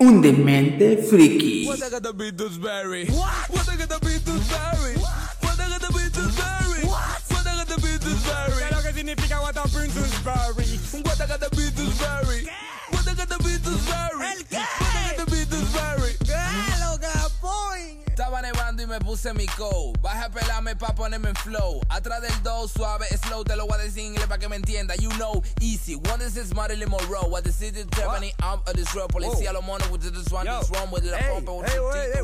un demente friki. Estaba me puse mi coat. Baja a pelarme pa' ponerme en flow. Atrás del do, suave, slow. Te lo voy a decir en inglés pa' que me entienda. You know, easy. One is this Marilyn Monroe. What the city Germany, I'm a road. Policía lo mono with this one, this wrong with the pompa, with the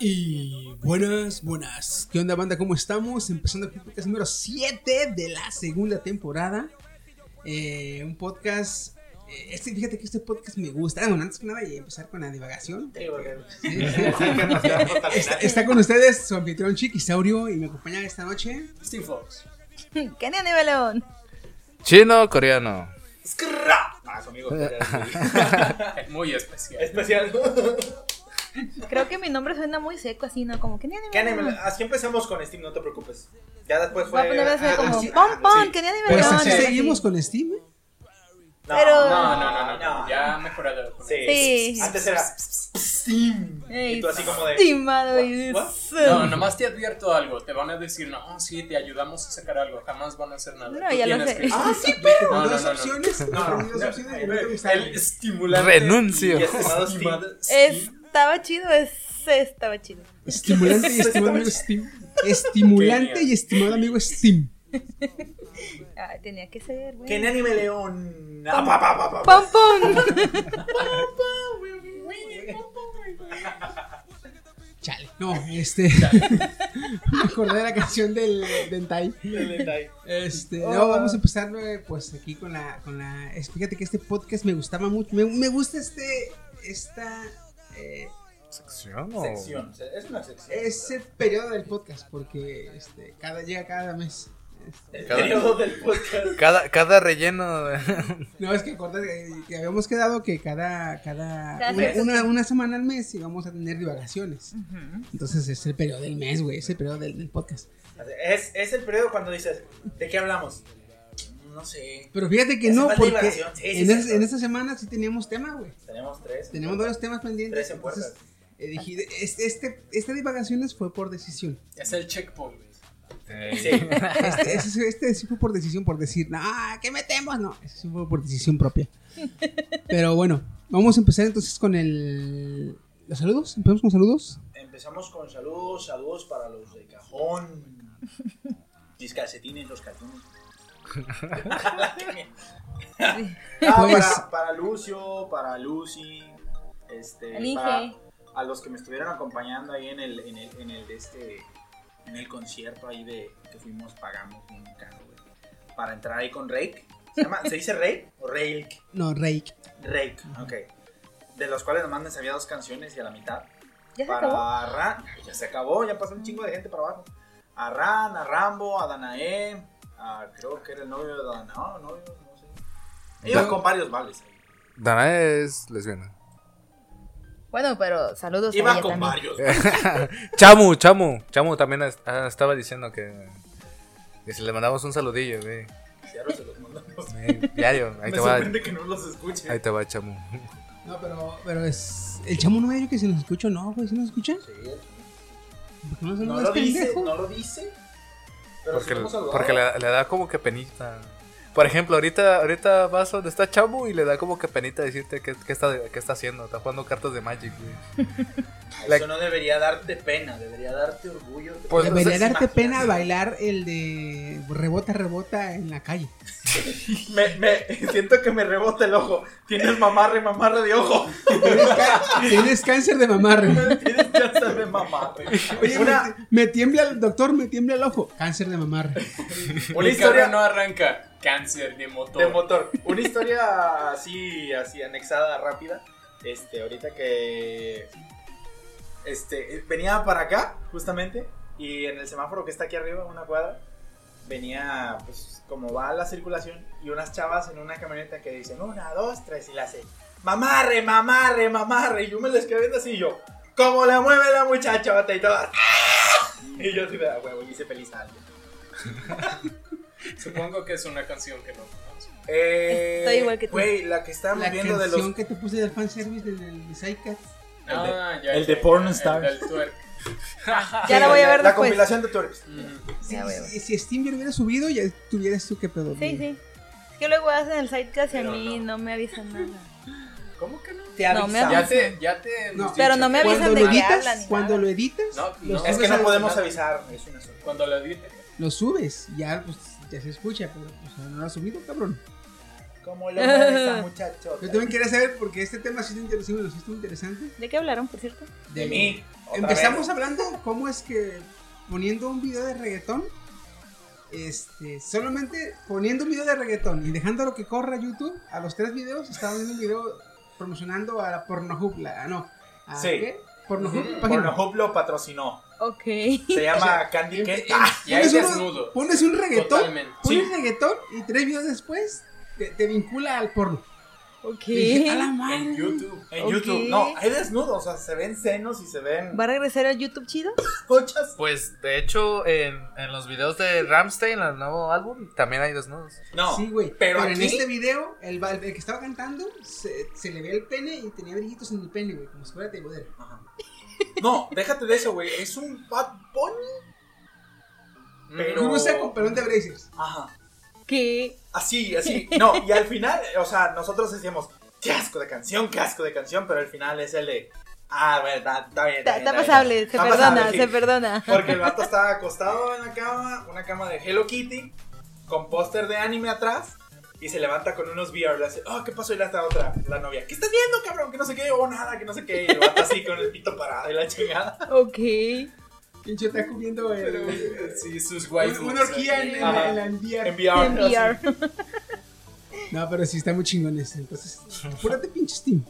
Y buenas, buenas. ¿Qué onda, banda? ¿Cómo estamos? Empezando el podcast número 7 de la segunda temporada. Eh, un podcast. Este, fíjate que este podcast me gusta. Ah, bueno, antes que nada, y empezar con la divagación. Sí. está, está con ustedes su anfitrión Chiquisaurio y me acompaña esta noche. Steve Fox. Kenia Nivelón. Chino, coreano. Ah, su amigo. Es muy especial. Especial. Creo que mi nombre suena muy seco así, ¿no? Como Kenia ¿Qué Nivelón. anime? Así empezamos con Steam, no te preocupes. Ya después Voy fue. a poner a ah, como sí, pom ah, pom, sí. Pues así. seguimos con Steam. ¿eh? No, Pero- No, no, no, no, no. Ya mejorado. Sí. Sí. Antes era Steam. Y tú así como de. Estimado y What? No, nomás te advierto algo. Te van a decir, no, sí, te ayudamos a sacar algo. Jamás van a hacer nada. No, Tú ya lo sé. que- Ah, sí, pero no, dos no, no. opciones. No, no, no. El estimulante. Renuncio. Estaba chido, estaba chido. Estimulante y estimado amigo Steam. Estimulante y estimado amigo Steam. Ah, tenía que ser, güey. ¿Qué anime león? Ah, pa, pa, pa, pa, pa. ¡Pom, pom! Chale. No, este. me acordé de la canción del Dentai. Este, no, vamos a empezar eh, pues aquí con la, con la. es- Fíjate que este podcast me gustaba mucho. Me, me gusta este. Esta. eh, ¿Sección o...? Sección. Es una sección. ese periodo del podcast. Porque este, cada, llega cada mes. El Cada- periodo del podcast. Cada, cada relleno... no, es que que, habíamos quedado que cada. cada, Cada una, una, una semana al mes íbamos a tener divagaciones. Entonces es el periodo del mes, güey. Es el periodo del, del podcast. Es, es el periodo cuando dices, ¿de qué hablamos? No sé. Pero fíjate que no, porque. Sí, en, sí, es- en esta semana sí teníamos tema, güey. Tenemos tres. Tenemos varios temas pendientes. Tres en puertas. entonces, eh, dije, este, este, esta divagaciones fue por decisión. Es el checkpoint. Sí. Este, este, este sí fue por decisión, por decir, no, ¿qué metemos? No, ese sí fue por decisión propia. Pero bueno, vamos a empezar entonces con el... ¿Los saludos? ¿Empezamos con saludos? Empezamos con saludos, saludos para los de cajón. Mis calcetines, los calzones. ah, Pues- para, para Lucio, para Lucy, este, para a los que me estuvieron acompañando ahí en el, en el, en el de este, en el concierto ahí de que fuimos, pagamos un caro, güey, para entrar ahí con Rake. ¿Se, llama, ¿se dice Rake o Rake? No, Rake. Rake, ok. De los cuales nomás me sabía dos canciones y a la mitad. ¿Ya se para acabó? Ran, ya se acabó, ya pasó un chingo de gente para abajo. A Ran, a Rambo, a Danae, a, creo que era el novio de Danae, no, novio, no sé. Iba con varios vales ahí. Danae es lesbiana. Bueno, pero saludos a Iba ella con también. varios. Chamu, Chamu. Chamu también ah, estaba diciendo que... Que si le mandamos un saludillo, güey. No se los mandamos. Eh, Diario, ahí Me te va. sorprende que no los escuche. Ahí te va, Chamu. No, pero, pero es... El chamo no dicho que se nos escucha, no, güey, ¿se nos escucha? Sí, ¿Por qué no, lo dice, pendejo? no lo dice. Pero Porque, porque le, le da como que penita. Por ejemplo, ahorita, ahorita vas donde está Chamu y le da como que penita decirte qué, qué está, qué está haciendo. Está jugando cartas de Magic, güey. Eso no debería darte pena, debería darte orgullo. Pues, Debería darte imagínate. pena bailar el de rebota, rebota en la calle. Me, me, siento que me rebota el ojo. Tienes mamarre, mamarre de ojo. Tienes, cáncer de mamarre. Tienes cáncer de mamarre. Oye, Una, me, tiembla el doctor, me tiembla el ojo. Cáncer de mamarre. una Mi historia no arranca. Cáncer de motor. de motor. Una historia así, así anexada, rápida. Este, ahorita que. Este, venía para acá, justamente. Y en el semáforo que está aquí arriba, una cuadra. Venía, pues, como va la circulación. Y unas chavas en una camioneta que dicen: Una, dos, tres. Y la hace: Mamarre, mamarre, mamarre. Y yo me les quedé viendo así y yo. ¿Cómo le mueve la muchachota? Y todas. Y yo así de "Ah, huevo, y hice feliz a alguien. Supongo que es una canción que no conozco. Eh, Estoy igual que tú. Güey, la que estábamos La viendo de canción los. que te puse del fanservice del, del Psycat. Ah, el de ya, Porn ya, Stars. El del twerk. Ya la voy a ver La después. compilación de. Si, Ya veo. si, si Steam ya lo hubiera subido, ya tuvieras tú que pedo. Sí, sí. Es que luego hacen el sidecast y a mí no. no. me avisan nada. ¿Cómo que no? Te No, me avisamos. Ya avisan. te, ya te No, pero no me que- avisan Cuando de lo editas, hablan ni cuando nada. lo editas, No, lo no. Es que no podemos avisar, es una sola. Cuando lo edite. Lo subes, ya, pues, ya se escucha, pero pues, no lo has subido, cabrón. ¿Cómo le mueve esa muchachota? Yo también quería saber, porque este tema sí es interesante, lo siento interesante. ¿De qué hablaron, por cierto? De mí. Empezamos vez. hablando cómo es que poniendo un video de reggaetón, este, solamente poniendo un video de reggaetón y dejando lo que corra YouTube, a los tres videos estaba viendo un video promocionando a la Pornhub, la, no, a Sí. ¿qué? Pornhub lo patrocinó. Ok. Se llama Candy Em- Ken. em- Ah, Y uno- desnudos. pones un reggaetón, Totalmente. pones Sí. reggaetón y tres videos después te, te vincula al porno. Ok. Y dije, a la madre. En YouTube. En. YouTube. No, hay desnudos, o sea, se ven senos y se ven ¿Va a regresar al YouTube chido? conchas. Pues de hecho, en, en los videos de Ramstein, el nuevo álbum, también hay desnudos. No, Sí, güey. pero, Pero, en este video, el, el que estaba cantando, se, se le ve el pene y tenía brillitos en el pene, güey, como si fuera de poder. Ajá. No, déjate de eso, güey. Es un Bad Bunny. Pero- Uno sea con pelón de brazers. Ajá. ¿Qué? Así, así. No, y al final, o sea, nosotros decíamos, qué asco de canción, qué asco de canción, pero al final es el de, ah, bueno, está, bien. Está, pasable, se perdona, se perdona. Porque el vato estaba acostado en la cama, una cama de Hello Kitty, con póster de anime atrás, y se levanta con unos VR, le hace, oh, ¿qué pasó? Y la está otra, la novia, ¿qué estás viendo, cabrón? Que no sé qué, o nada, que no sé qué, y el vato así con el pito parado y la chingada. Ok. Pinche está comiendo Pero, el, sí, sus waifus. una orgía en, en, en la en VR. En VR. En así. VR. No, pero sí está muy chingón este. Entonces, apúrate, pinche Steam.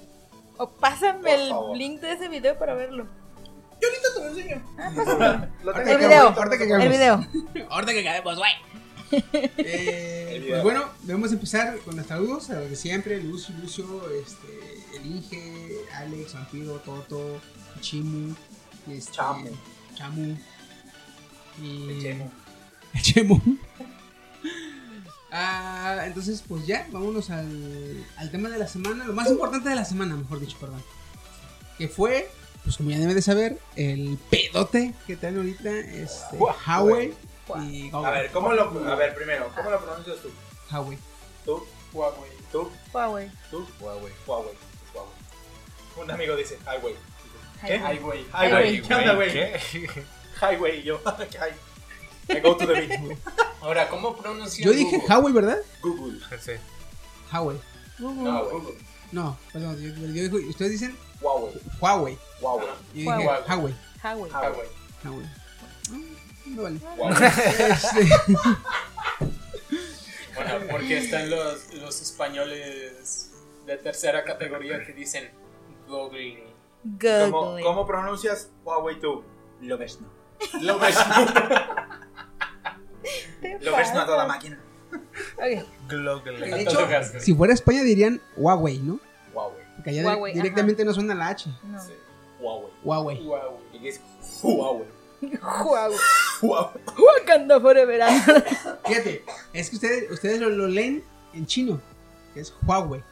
O pásame el link de ese video para verlo. Yo ahorita te lo enseño. Ah. Lo tengo El que video. ahorita que El video. Ahorita que acabemos, güey. Eh, pues bueno, a empezar con los saludos a los de siempre: Lucio, Lucio, este, el Inge, Alex, Vampiro, Toto, Chimu, este, Chamu. Chamu. Y El Chemo. El Chemo. Ah, entonces, pues ya, vámonos al, al tema de la semana, lo más importante de la semana, mejor dicho, perdón. Que fue, pues como ya deben de saber, el pedote que traen ahorita, este, Huawei y A ver, ¿cómo lo, a ver, primero, ¿cómo lo pronuncias tú? Huawei. Tú, Huawei. tú, Huawei. tú, Huawei. Huawei. Huawei. Un amigo dice, highway. ¿Qué? Ay, güey. Highway. ¿Qué onda, güey? ¿Qué? Highway. Yo. I go to the beach. Ahora, ¿cómo pronuncias Yo dije Google? Huawei, ¿verdad? Google. Sí. Huawei. No, Google. No, perdón, yo, yo digo, ustedes dicen Huawei. Huawei. Huawei. Yo dije Huawei. Huawei. Huawei. Huawei. Huawei. No vale. Huawei. Este, Bueno, porque están los, los españoles de tercera categoría que dicen Google. ¿Cómo, Google. ¿Cómo pronuncias Huawei tú? Lo ves no. Lo ves no. Lo ves no a toda máquina. Ok. Google. de Tanto hecho, gasto. si fuera España dirían Huawei, ¿no? Huawei. Porque allá Huawei, di- directamente no suena la H. No. Sí. Huawei. Huawei. Huawei. Y es Huawei. Huawei. Huawei. Wakanda Forever. Fíjate, es que ustedes, ustedes lo, lo leen en chino, que es Huawei.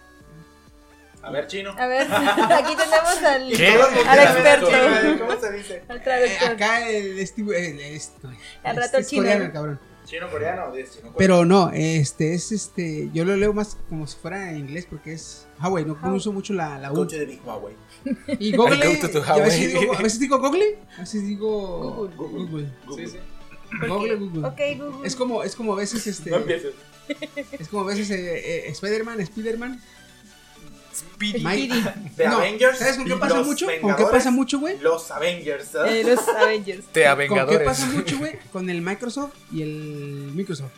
A ver, chino. A ver, aquí tenemos al, ¿Qué? al experto. ¿Cómo se dice? Al Eh, traductor. acá el este, el, este, Al este rato es chino. coreano cabrón. ¿Chino coreano o chino coreano? Pero no, este es este, yo lo leo más como si fuera en inglés porque es Huawei, no pronuncio mucho la, la U. big Huawei. Y Google, I go to the y a, veces Huawei. digo, a veces digo Google, a veces digo Google. Google. Sí, sí. Google, Google. Ok, Google. Es como, es como a veces este, No empieces. es como a veces eh, eh, Spider-Man, Spider-Man. Speedy. The No, Avengers. ¿Sabes con qué pasa mucho? ¿Con qué pasa mucho, güey? Los Avengers. ¿eh? Eh, los Avengers. Te ¿Con qué pasa mucho, güey? Con el Microsoft y el Microsoft.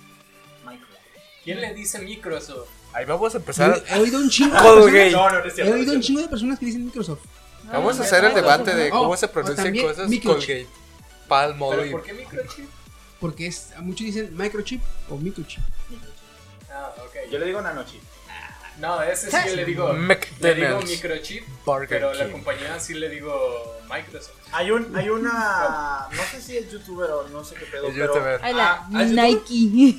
Microsoft. ¿Quién le dice Microsoft? Ahí vamos a empezar. He oído un chingo de personas- No, He oído un chingo de personas que dicen Microsoft. Vamos a hacer el debate de cómo o- se pronuncian cosas. microchip. Colgate. Palmolive. ¿Pero por qué microchip? Porque es, a muchos dicen microchip o microchip. Ah, ok. Yo le digo nanochip. No, ese sí le digo. Le digo microchip, Burger pero la compañía sí le digo Microsoft. Hay un, hay una, no sé si es youtuber o no sé qué pedo, Es pero youtuber. Ah. Nike.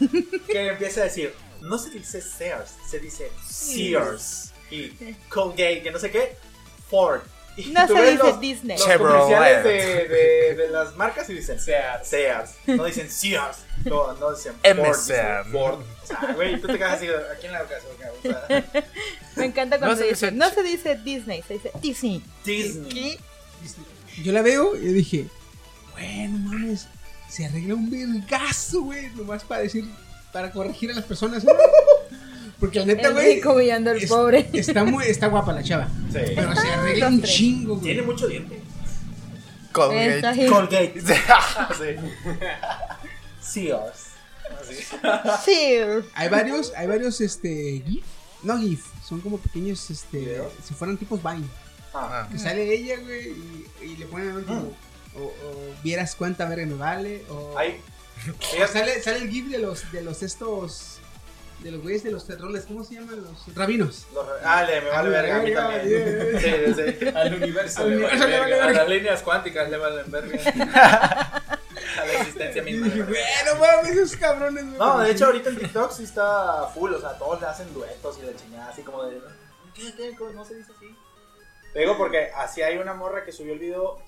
que empieza a decir, no se dice Sears, se dice Sears y Colgate, que no sé qué, Ford. Y No tú se ves dice los, Disney. los Chevrolet. comerciales de, de, de las marcas y dicen Sears. Sears, no dicen Sears, no, no dicen. Ford, dicen. Ford. O sea, güey, tú te quedas así, aquí en la ocasión, o sea, Me encanta cuando No se dice, no se dice Disney, se dice Disney. Disney. Yo la veo y dije, bueno, mames, se arregla un vergazo, güey, nomás para decir, para corregir a las personas. ¿no? Porque la neta, El güey, es- pobre. está, muy, está guapa la chava. Sí. Pero se arregla un chingo, güey. Tiene mucho diente. Colgate. Colgate. sí. Sears. Sí. Hay varios, hay varios, este, GIF. No GIF, son como pequeños, este, ¿Videos? si fueran tipos Vine. Ah. Que sale ella, güey, y, y le ponen algo como, o, o vieras cuánta verga me vale, o, Hay, o sale, sale el GIF de los, de los estos, de los güeyes de los roles, ¿cómo se llaman? Los rabinos. Los- ah, le me vale Ah, verga a mí también. Sí, sí, sí. Al universo. Al le universo vale le vale verga. A las líneas cuánticas le valen verga. A la existencia misma. vale bueno, mames, esos cabrones. güey. No, de hecho ahorita en TikTok sí está full, o sea, todos le hacen duetos y la chingada, así como de... ¿Qué, qué? ¿Cómo No se dice así. Te digo porque así hay una morra que subió el video,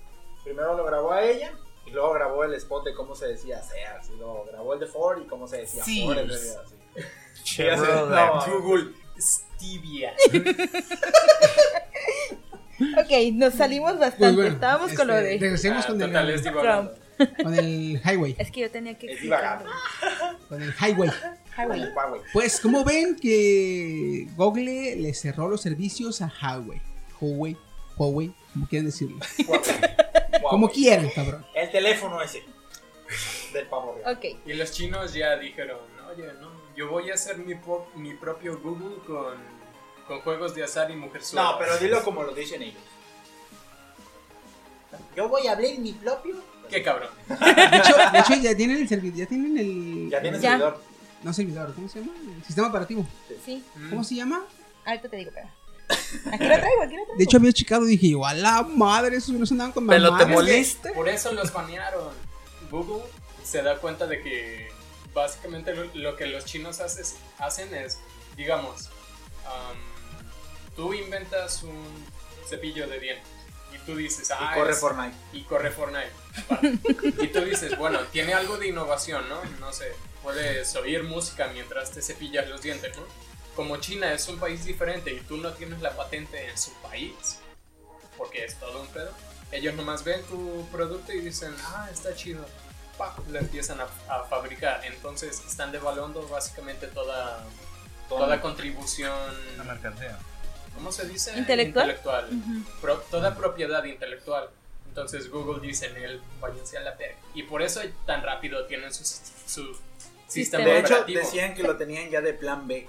primero lo grabó a ella, y luego grabó el spot de cómo se decía Sears, y luego grabó el de Ford y cómo se decía Ford en realidad, así. Chevrolet. No, Google Stevia. Ok, nos salimos bastante. Pues bueno, Estábamos con lo este, de. Regresemos Ah, con, total, el, divagando. con el highway. Es que yo tenía que Es divagando. explicarlo. Con el highway. Highway. Huawei. Pues, como ven que Google le cerró los servicios a Huawei. Huawei, Huawei, como quieran decirlo. Como quieran, cabrón. El teléfono ese. Del pavo real. Ok. Y los chinos ya dijeron, oye, no, yo voy a hacer mi, mi propio Google con, con juegos de azar y mujerzuelas. No, pero dilo como lo dicen ellos. Yo voy a abrir mi propio. Qué cabrón. De hecho, de hecho ya tienen el servidor, ya tienen el... Ya tienes Ya. servidor. No servidor, ¿cómo se llama? El sistema operativo. Sí. ¿Cómo se llama? Ahorita te digo, pero. Aquí lo traigo, aquí lo traigo. De hecho, había checado y dije, yo, a la madre, esos no se andaban con ¿Pero te mamadas. moliste? Por eso los banearon. Google se da cuenta de que básicamente lo, lo que los chinos haces- hacen es, digamos, am, tú inventas un cepillo de dientes y tú dices, ah, Y corre es- Fortnite. y corre Fortnite. Y tú dices, bueno, tiene algo de innovación, ¿no? No sé, puedes oír música mientras te cepillas los dientes, ¿no? Como China es un país diferente y tú no tienes la patente en su país, porque es todo un pedo, ellos nomás ven tu producto y dicen, ah, está chido. Pa, lo empiezan a, a fabricar. Entonces están devaluando básicamente toda, toda contribución. La mercancía. ¿Cómo se dice? ¿Intelectual? Intelectual. Pro- toda propiedad intelectual. Entonces Google dice en él, váyanse a la verga. Y por eso tan rápido tienen su, su sistema De hecho, operativo. decían que lo tenían ya de plan B.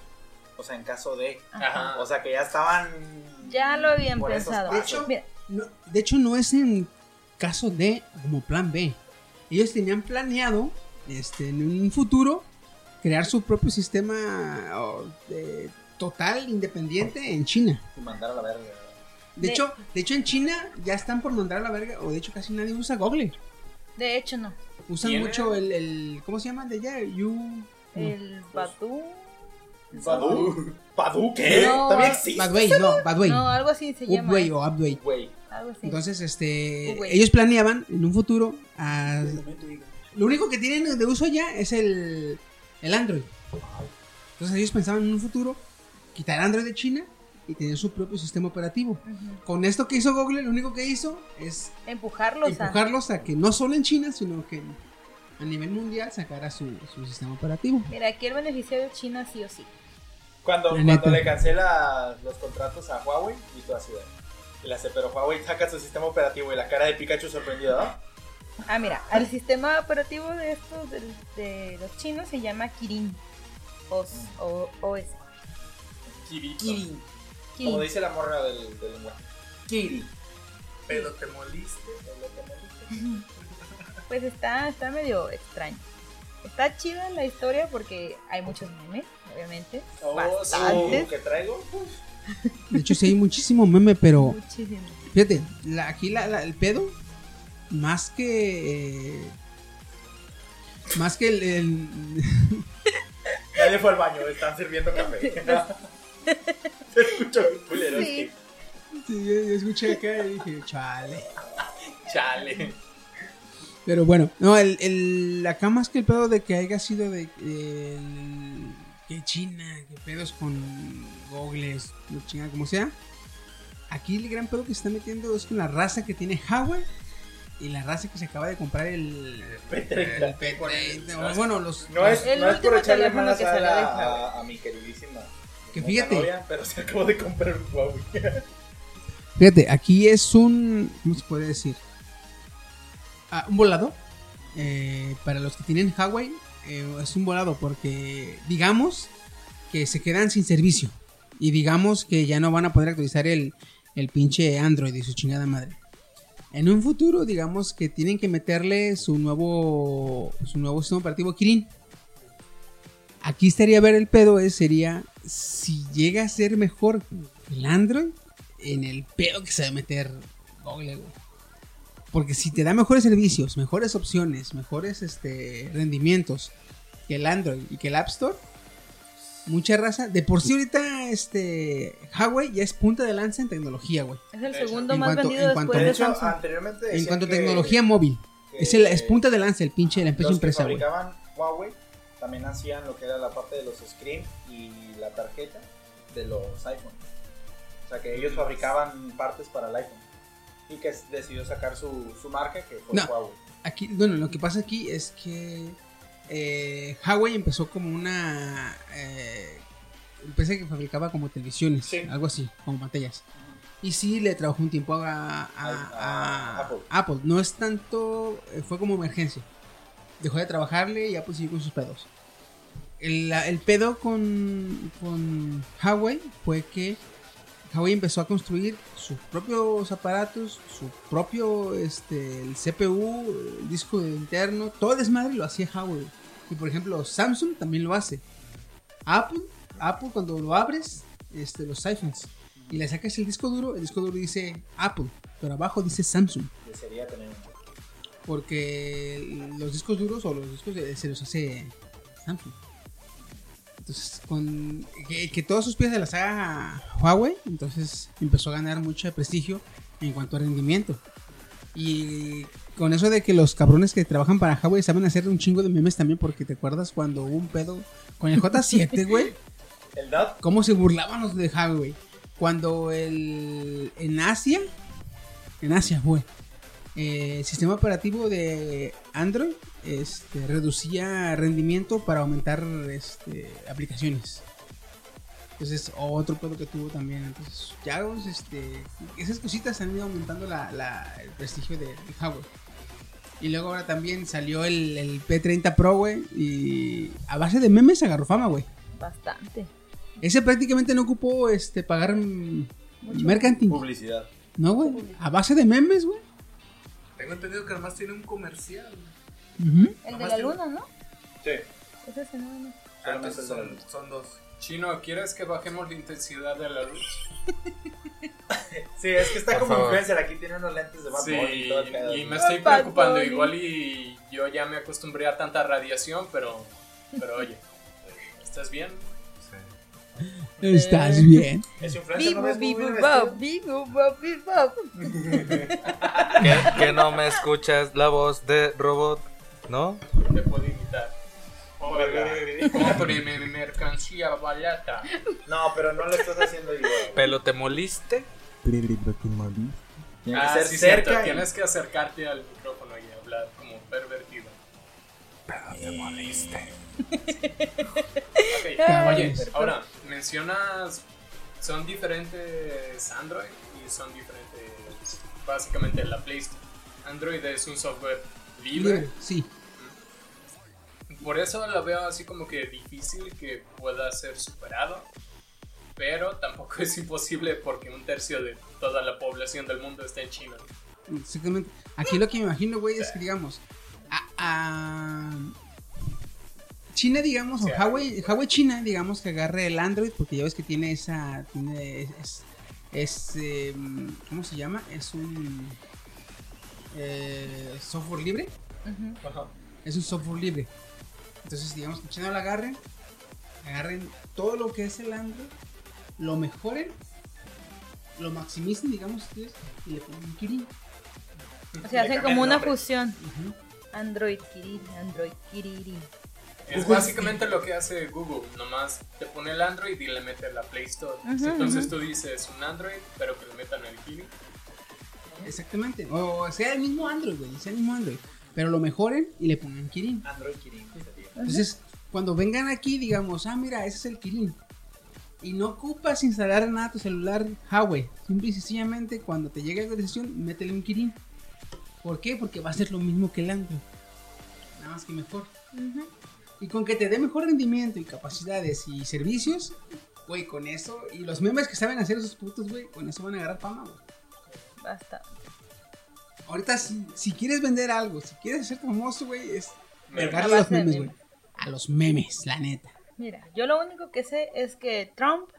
O sea, en caso de. Ajá. O sea, que ya estaban. Ya lo habían pensado. De hecho, No, de hecho, no es en caso de como plan B. Ellos tenían planeado, este, en un futuro, crear su propio sistema oh, de- total independiente en China. Y mandar a la verga. De, De- hecho, de hecho, en China ya están por mandar a la verga, o de hecho casi nadie usa Google. de hecho, no. Usan ¿Tiene? mucho el, el- ¿cómo se llama de allá? You... El Badu. ¿Badu? ¿Badu qué? No, ¿También existe? Badway, no, Badway. No, algo así se llama. Upway o Upway. Algo así. Entonces, este, Upway. ellos planeaban en un futuro a Lo único que tienen de uso ya es el, el Android. Entonces ellos pensaban en un futuro quitar Android de China y tener su propio sistema operativo. Con esto que hizo Google, lo único que hizo es Empujarlos a. empujarlos a que no solo en China, sino que a nivel mundial sacara su, su sistema operativo. Mira, aquí el beneficiario es China sí o sí. Cuando, cuando le cancela los contratos a Huawei y todo así, güey. Y hace, pero Huawei saca su sistema operativo y la cara de Pikachu sorprendido, ¿no? Ah, mira, el sistema operativo de estos de, los chinos se llama Kirin OS, o OS. Kirito. Kirin. Como dice la morra del, del lenguaje. Kirin. Pero te moliste. Pues está, está medio extraño. Está chida la historia porque hay muchos memes, obviamente. Oh, Bastantes. sí, que traigo. De hecho, sí hay muchísimo meme, pero Muchísimos. fíjate, la- aquí la- la- el pedo, más que. eh, más que el. el- Nadie fue al baño, están sirviendo café. Se escuchó bien culero. Sí. Sí, yo, yo escuché acá y dije, chale. Chale. Pero bueno, no, el, el, acá más que el pedo de que haya sido de el- que China, que pedos con gogles, lo chingada como sea. Aquí el gran pedo que se está metiendo es con la raza que tiene Huawei y la raza que se acaba de comprar el P30. el P30. o bueno, los, No es, El no es por echarle teléfono mala que sal salió de a, Huawei. a, a mi queridísima Que fíjate. novia, pero se acabó de comprar un Huawei. Fíjate, aquí es un. ¿Cómo se puede decir? Ah, un volado. Eh, para los que tienen Huawei, eh, es un volado porque, digamos, que se quedan sin servicio. Y digamos que ya no van a poder actualizar el, el pinche Android y su chingada madre. En un futuro, digamos que tienen que meterle su nuevo, su nuevo sistema operativo Kirin. Aquí estaría a ver el pedo, es, sería si llega a ser mejor que el Android en el pedo que se va a meter Google, güey. Porque si te da mejores servicios, mejores opciones, mejores este, rendimientos que el Android y que el App Store, mucha raza. De por sí ahorita este Huawei ya es punta de lanza en tecnología, güey. Es el De segundo en más cuanto- vendido en cuanto- después De de hecho, Samsung. anteriormente En cuanto a que- tecnología móvil. que Es, el, es punta de lanza el pinche, la empresa los impresa, que güey. fabricaban Huawei también hacían lo que era la parte de los screens y la tarjeta de los iPhone. O sea que ellos fabricaban partes para el iPhone. Y que decidió sacar su, su marca que fue No. Huawei. Aquí, bueno, lo que pasa aquí es que eh, Huawei empezó como una eh, empresa que fabricaba como televisiones, Sí. algo así, como pantallas. Y sí le trabajó un tiempo a, a- A- a a Apple. No es tanto, eh, fue como emergencia. Dejó de trabajarle y Apple siguió con sus pedos. El, pedo con, con Huawei fue que Huawei empezó a construir sus propios aparatos, su propio este, el CPU, el disco interno, todo el desmadre lo hacía Huawei. Y por ejemplo, Samsung también lo hace. Apple, Apple cuando lo abres, este, los iPhones, y le sacas el disco duro, el disco duro dice Apple, pero abajo dice Samsung. Desearía tener uno. Porque los discos duros o los discos se los hace Samsung. Entonces, con que, que todas sus piezas se las haga Huawei, entonces empezó a ganar mucho prestigio en cuanto a rendimiento. Y con eso de que los cabrones que trabajan para Huawei saben hacer un chingo de memes también, porque te acuerdas cuando hubo un pedo con el J7, güey. El DOT, cómo se burlaban los de Huawei. Cuando el en Asia, en Asia fue, eh, el sistema operativo de Android este, reducía rendimiento para aumentar este, aplicaciones. Entonces, otro pedo que tuvo también. Entonces, ya pues, este, esas cositas han ido aumentando la, la- el prestigio de, de Huawei. Y luego ahora también salió el, el P30 Pro, güey. Y a base de memes agarró fama, güey. Bastante. Ese prácticamente no ocupó este pagar mm, mercantil. publicidad. No, güey. A base de memes, güey. Tengo entendido que además tiene un comercial. El de la luna, ¿no? Sí. Es ese, no, no. Ah, entonces es son, dos. Chino, ¿quieres que bajemos la intensidad de la luz? Sí, es que está Por como favor. influencer. Aquí tiene unos lentes de Bad Sí, Bunny y todo el pedo. y me estoy Bad preocupando. Bunny. Igual y yo ya me acostumbré a tanta radiación, pero, pero oye, ¿estás bien? Estás bien. Ese influencer no Vivo, ves vivo, vivo, bob, vivo. ¿Que, que no me escuchas la voz de robot, ¿no? Te puedo imitar. Cómpreme mi mercancía barata. No, pero no lo estás haciendo igual. ¿Pelo te moliste? Tiene Ah, que sí, cerca. cierto. y- Tienes que acercarte al micrófono y hablar como pervertido. Te moliste. Ok, Cabrones. Oye, ahora, mencionas, son diferentes Android y son diferentes, básicamente la Play Store. Android es un software libre, Libre, Sí. Por eso lo veo así como que difícil que pueda ser superado. pero tampoco es imposible porque un tercio de toda la población del mundo está en China. Exactamente. Aquí lo que me imagino, güey, es que digamos, a, a China, digamos, o Sí. Huawei, Huawei China, digamos, que agarre el Android, porque ya ves que tiene esa, tiene, es, es, eh, ¿cómo se llama? Es un eh, software libre. Ajá. es un software libre. Entonces, digamos que China lo agarren, agarren todo lo que es el Android, lo mejoren, lo maximicen, digamos, ustedes, y le ponen un Kirin. O sea, hacen como una fusión. Android Kiriri, Android Kiriri. Es básicamente lo que hace Google, nomás te pone el Android y le mete la Play Store. Entonces tú dices un Android, pero que le metan el Kiwi. Exactamente. O sea el mismo Android, güey. Sea el mismo Android. Pero lo mejoren y le pongan Kirin. Android Kirin. Entonces, cuando vengan aquí, digamos, ah, mira, ese es el Kirin. Y no ocupas instalar nada a tu celular Huawei. Simple y sencillamente, cuando te llegue la actualización, métele un Kirin. ¿Por qué? Porque va a ser lo mismo que el Android. Nada más que mejor. Y con que te dé mejor rendimiento y capacidades y servicios, güey, con eso. Y los memes que saben hacer esos putos, güey, con eso van a agarrar fama, güey. Basta. Ahorita, si, si quieres vender algo, si quieres ser famoso, güey, es a los memes, güey. A los memes, la neta. Mira, yo lo único que sé es que Trump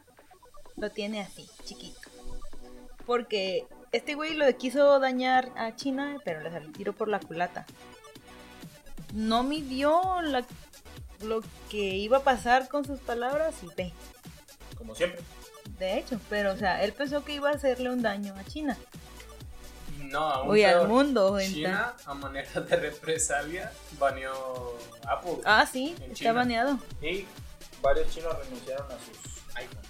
lo tiene así, chiquito. Porque este güey lo quiso dañar a China, pero le salió el tiro por la culata. No midió la- lo que iba a pasar con sus palabras y ve. Como siempre. De hecho, pero o sea, él pensó que iba a hacerle un daño a China. No, aún Uy, al mundo. China, a manera de represalia, baneó Apple. Ah, sí, está China. baneado. Y varios chinos renunciaron a sus iPhones.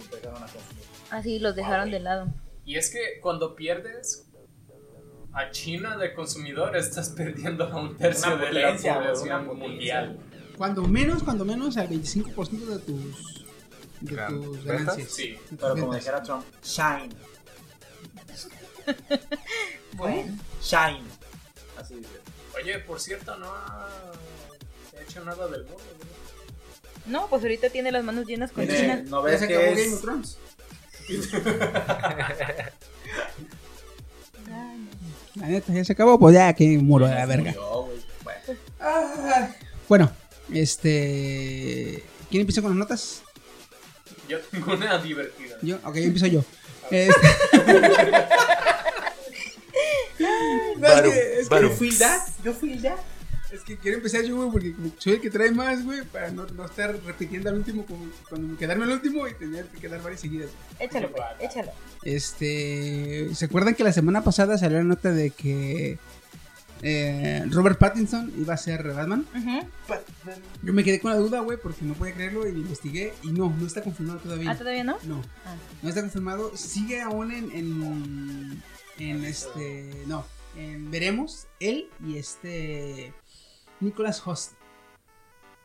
Y empezaron a consumir. Así los dejaron Huawei. de lado. Y es que cuando pierdes a China de consumidor, estás perdiendo a un tercio Una de la población mundial. Cuando menos, cuando menos, al 25% de tus, de tus ¿ventas? ganancias. Sí. de tus Pero como ventas. dijera Trump, shine. Bueno. Shine. Así dice. Oye, por cierto, no ha hecho nada del mundo. ¿no? No, pues ahorita tiene las manos llenas con China. ¿No ves se que acabó es? Game of Thrones. La neta, ya se acabó, pues ya que muro a la verga. Bueno, Ah, Bueno, este. ¿Quién empieza con las notas? Yo tengo una divertida. Yo, ok, yo empiezo yo. Este- No, es que, es que barum. yo fui that, yo fui that. Es que quiero empezar yo, güey, porque como soy el que trae más, güey, para no, no estar repitiendo al último, como cuando quedarme al último y tener que quedar varias seguidas. Échalo, échalo. Este, ¿se acuerdan que la semana pasada salió la nota de que eh, Robert Pattinson iba a ser Batman? Ujú. Yo me quedé con la duda, güey, porque no podía creerlo y investigué y no, no está confirmado todavía. Ah, ¿todavía no? No, Ah. no está confirmado. Sigue aún en, en, en este, no, en veremos él y este Nicholas Host,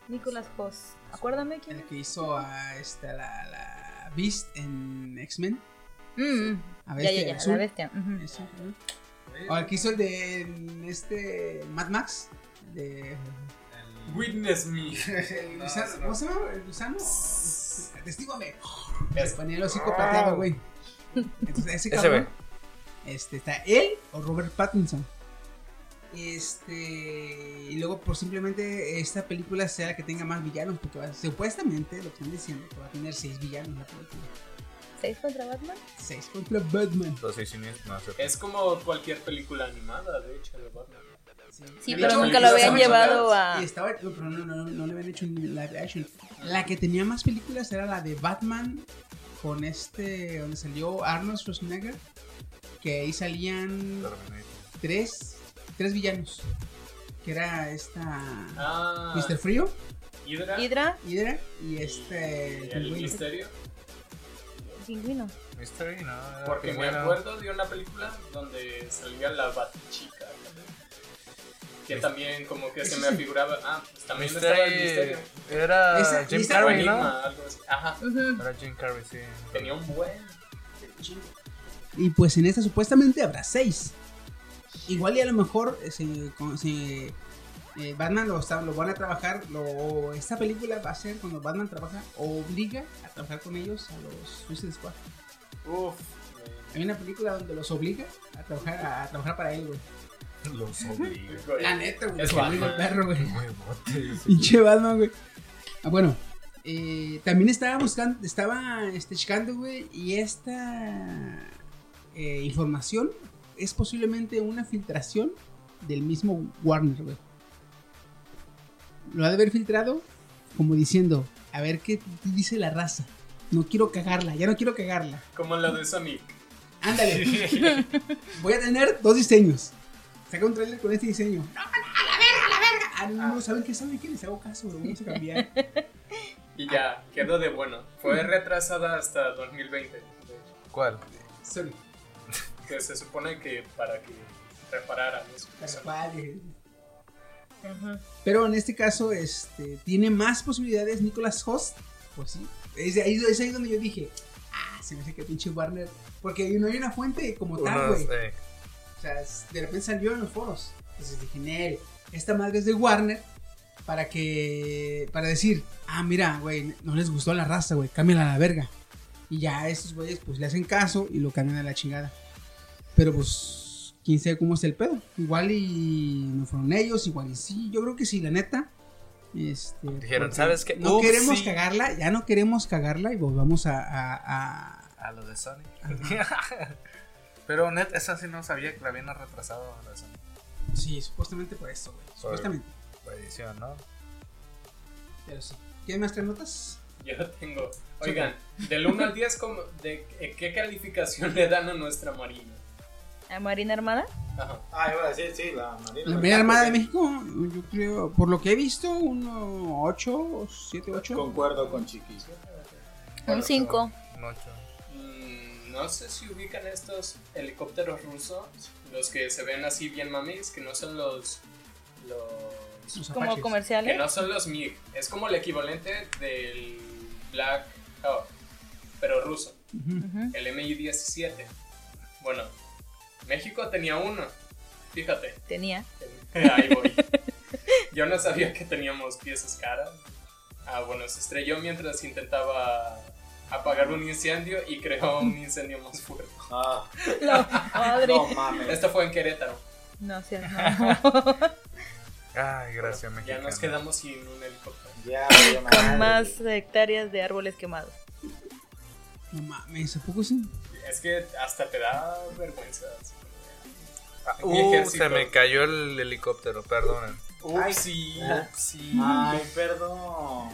Nicolas Hoss. Acuérdame quién el es. que hizo a esta la, la Beast en X-Men. Mm, A ya, bestia ya, ya, azul. la bestia. ¿no? O el que hizo el de en este Mad Max de Witness me. el gusano- ¿Cómo se llama? ¿El gusano? Testígame. Es- ponía el hocico plateado, güey. Entonces, ese Ese cabrón. Este, está él o Robert Pattinson. Este. Y luego, por simplemente, esta película sea la que tenga más villanos. Porque va- supuestamente lo que están diciendo que va a tener seis villanos la película. ¿Seis contra Batman? Seis contra Batman. Los seis no. Es como cualquier película animada, de hecho, de Batman. Sí, Y pero nunca lo habían llevado a. Y estaba, no, pero no, no, no, no le habían hecho ni live action. La que tenía más películas era la de Batman con este, donde salió Arnold Schwarzenegger, que ahí salían tres, tres villanos, que era esta Ah, Mr. Frío, Hydra. Hydra, Hydra y este y el pingüino. misterio. pingüino. Mystery, no. Porque me acuerdo de una película donde salía la Batchica. Que también como que se me afiguraba. Ah, pues también estaba el misterio. era Esa- Jim Carrey, ¿no? Enigma, algo así. Ajá. Era Jim Carrey, sí. Tenía un buen. Y pues en esta supuestamente habrá seis. Igual y a lo mejor eh, se, eh, Batman lo, lo van a trabajar, lo, esta película va a ser cuando Batman trabaja, obliga a trabajar con ellos a los Suicide Squad. Uf. Hay una película donde los obliga a trabajar, a, trabajar para él, güey. Los obliga. güey. La neta, güey. Es Batman. perro, güey. Pinche Batman, güey. Ah, bueno. eh, también estaba buscando, estaba este, checando, güey, y esta eh, información es posiblemente una filtración del mismo Warner, güey. Lo ha de haber filtrado como diciendo, a ver qué dice la raza. No quiero cagarla, ya no quiero cagarla. Como la de Sonic. Ándale. Voy a tener dos diseños. Saca un trailer con este diseño. No, no, a la verga, a la verga. Ah, no, no, ¿saben qué? ¿Saben qué? Les hago caso, lo vamos a cambiar. Y ya, quedó de bueno. Fue retrasada hasta 2020. de hecho, ¿Cuál? Sorry. Que se supone que para que repararan eso. Eh. Pero en este caso, este, tiene más posibilidades Nicolas Host. Pues sí. Es ahí, es ahí donde yo dije, ah, se me hace que pinche Warner. Porque no hay una fuente como tal, güey. eh, O sea, de repente salió en los foros. Entonces dije, Nel, esta madre es de Warner para que. Para decir, ah, mira, güey, no les gustó la raza, güey, cámbiala a la verga. Y ya a esos güeyes, pues le hacen caso y lo cambian a la chingada. Pero pues, quién sabe cómo es el pedo. Igual y no fueron ellos, igual y sí. Yo creo que sí, la neta. Este, Dijeron, ¿sabes qué? No queremos sí. cagarla, ya no queremos cagarla y volvamos a- a- a, A lo de Sony. Pero net, esa sí no sabía que la habían retrasado la Sony. Sí, supuestamente por esto, güey. Supuestamente. La edición, ¿no? Pero sí. ¿Quién más tres notas? Yo tengo. Oigan, del 1 al 10, ¿cómo- de, ¿qué calificación le dan a nuestra marina? ¿A Marina Armada? Ajá. Ah, iba a decir, sí, la Marina. La Marina Armada de México, yo creo, por lo que he visto, uno 8, 7, 8. Concuerdo con Chiquis. Un 5. Un ocho. Mm, no sé si ubican estos helicópteros rusos, los que se ven así bien mamis, que no son los. los Los Como Apaches. que comerciales. no son los MiG. Es como el equivalente del Black Hawk, pero ruso. El MI-17. Bueno, México tenía uno. Fíjate. Tenía. Ahí voy. Yo no sabía que teníamos piezas caras. Ah, bueno, se estrelló mientras intentaba apagar un incendio y creó un incendio más fuerte. Ah, No, madre. no mames. Esto fue en Querétaro. No seas no. Ay, gracias, Ya México. nos quedamos sin un helicóptero. Ya. Con más hectáreas de árboles quemados. No mames, ¿a poco sí? Es que hasta te da vergüenza. Uh, se me cayó el helicóptero, perdonen. "Ah, Ay. Sí. Ay, perdón.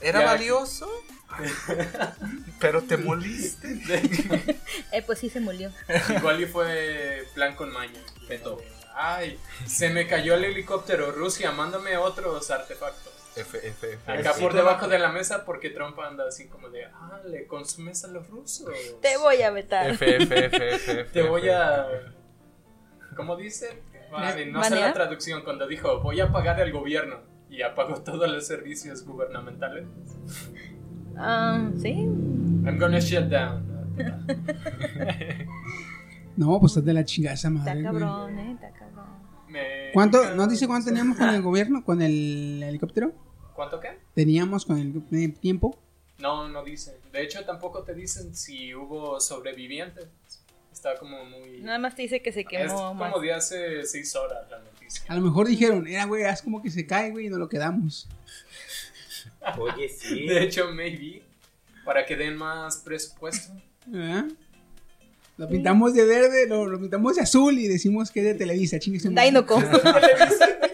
¿Era Ya. valioso? Pero te moliste. Eh, pues sí se murió. Igual y fue plan con maña. Peto. Ay, se me cayó el helicóptero. Rusia, mándame otros artefactos. F, F, F. Acá por debajo de la mesa porque Trump anda así como de, ah, le consumes a los rusos. Te voy a vetar. F, F, F, F, Te voy a... ¿Cómo dice? Ay, no sé la traducción cuando dijo, voy a pagar el gobierno. Y apagó todos los servicios gubernamentales. Ah, sí. I'm gonna shut down. No, pues es de la chingada esa Está madre, güey. cabrón, eh. Está cabrón. Me- ¿Cuánto? ¿No dice cuánto teníamos con el gobierno? ¿Con el helicóptero? ¿Cuánto qué? ¿Teníamos con el eh, tiempo? No, no dice. De hecho, tampoco te dicen si hubo sobrevivientes. Está como muy... Nada más te dice que se es quemó más. como de hace seis horas la noticia. A lo mejor dijeron, era güey, haz como que se cae, güey, y no lo quedamos. Oye, sí. De hecho, maybe, para que den más presupuesto. Lo pintamos de verde, lo, lo pintamos de azul y decimos que es de Televisa, chingue su madre.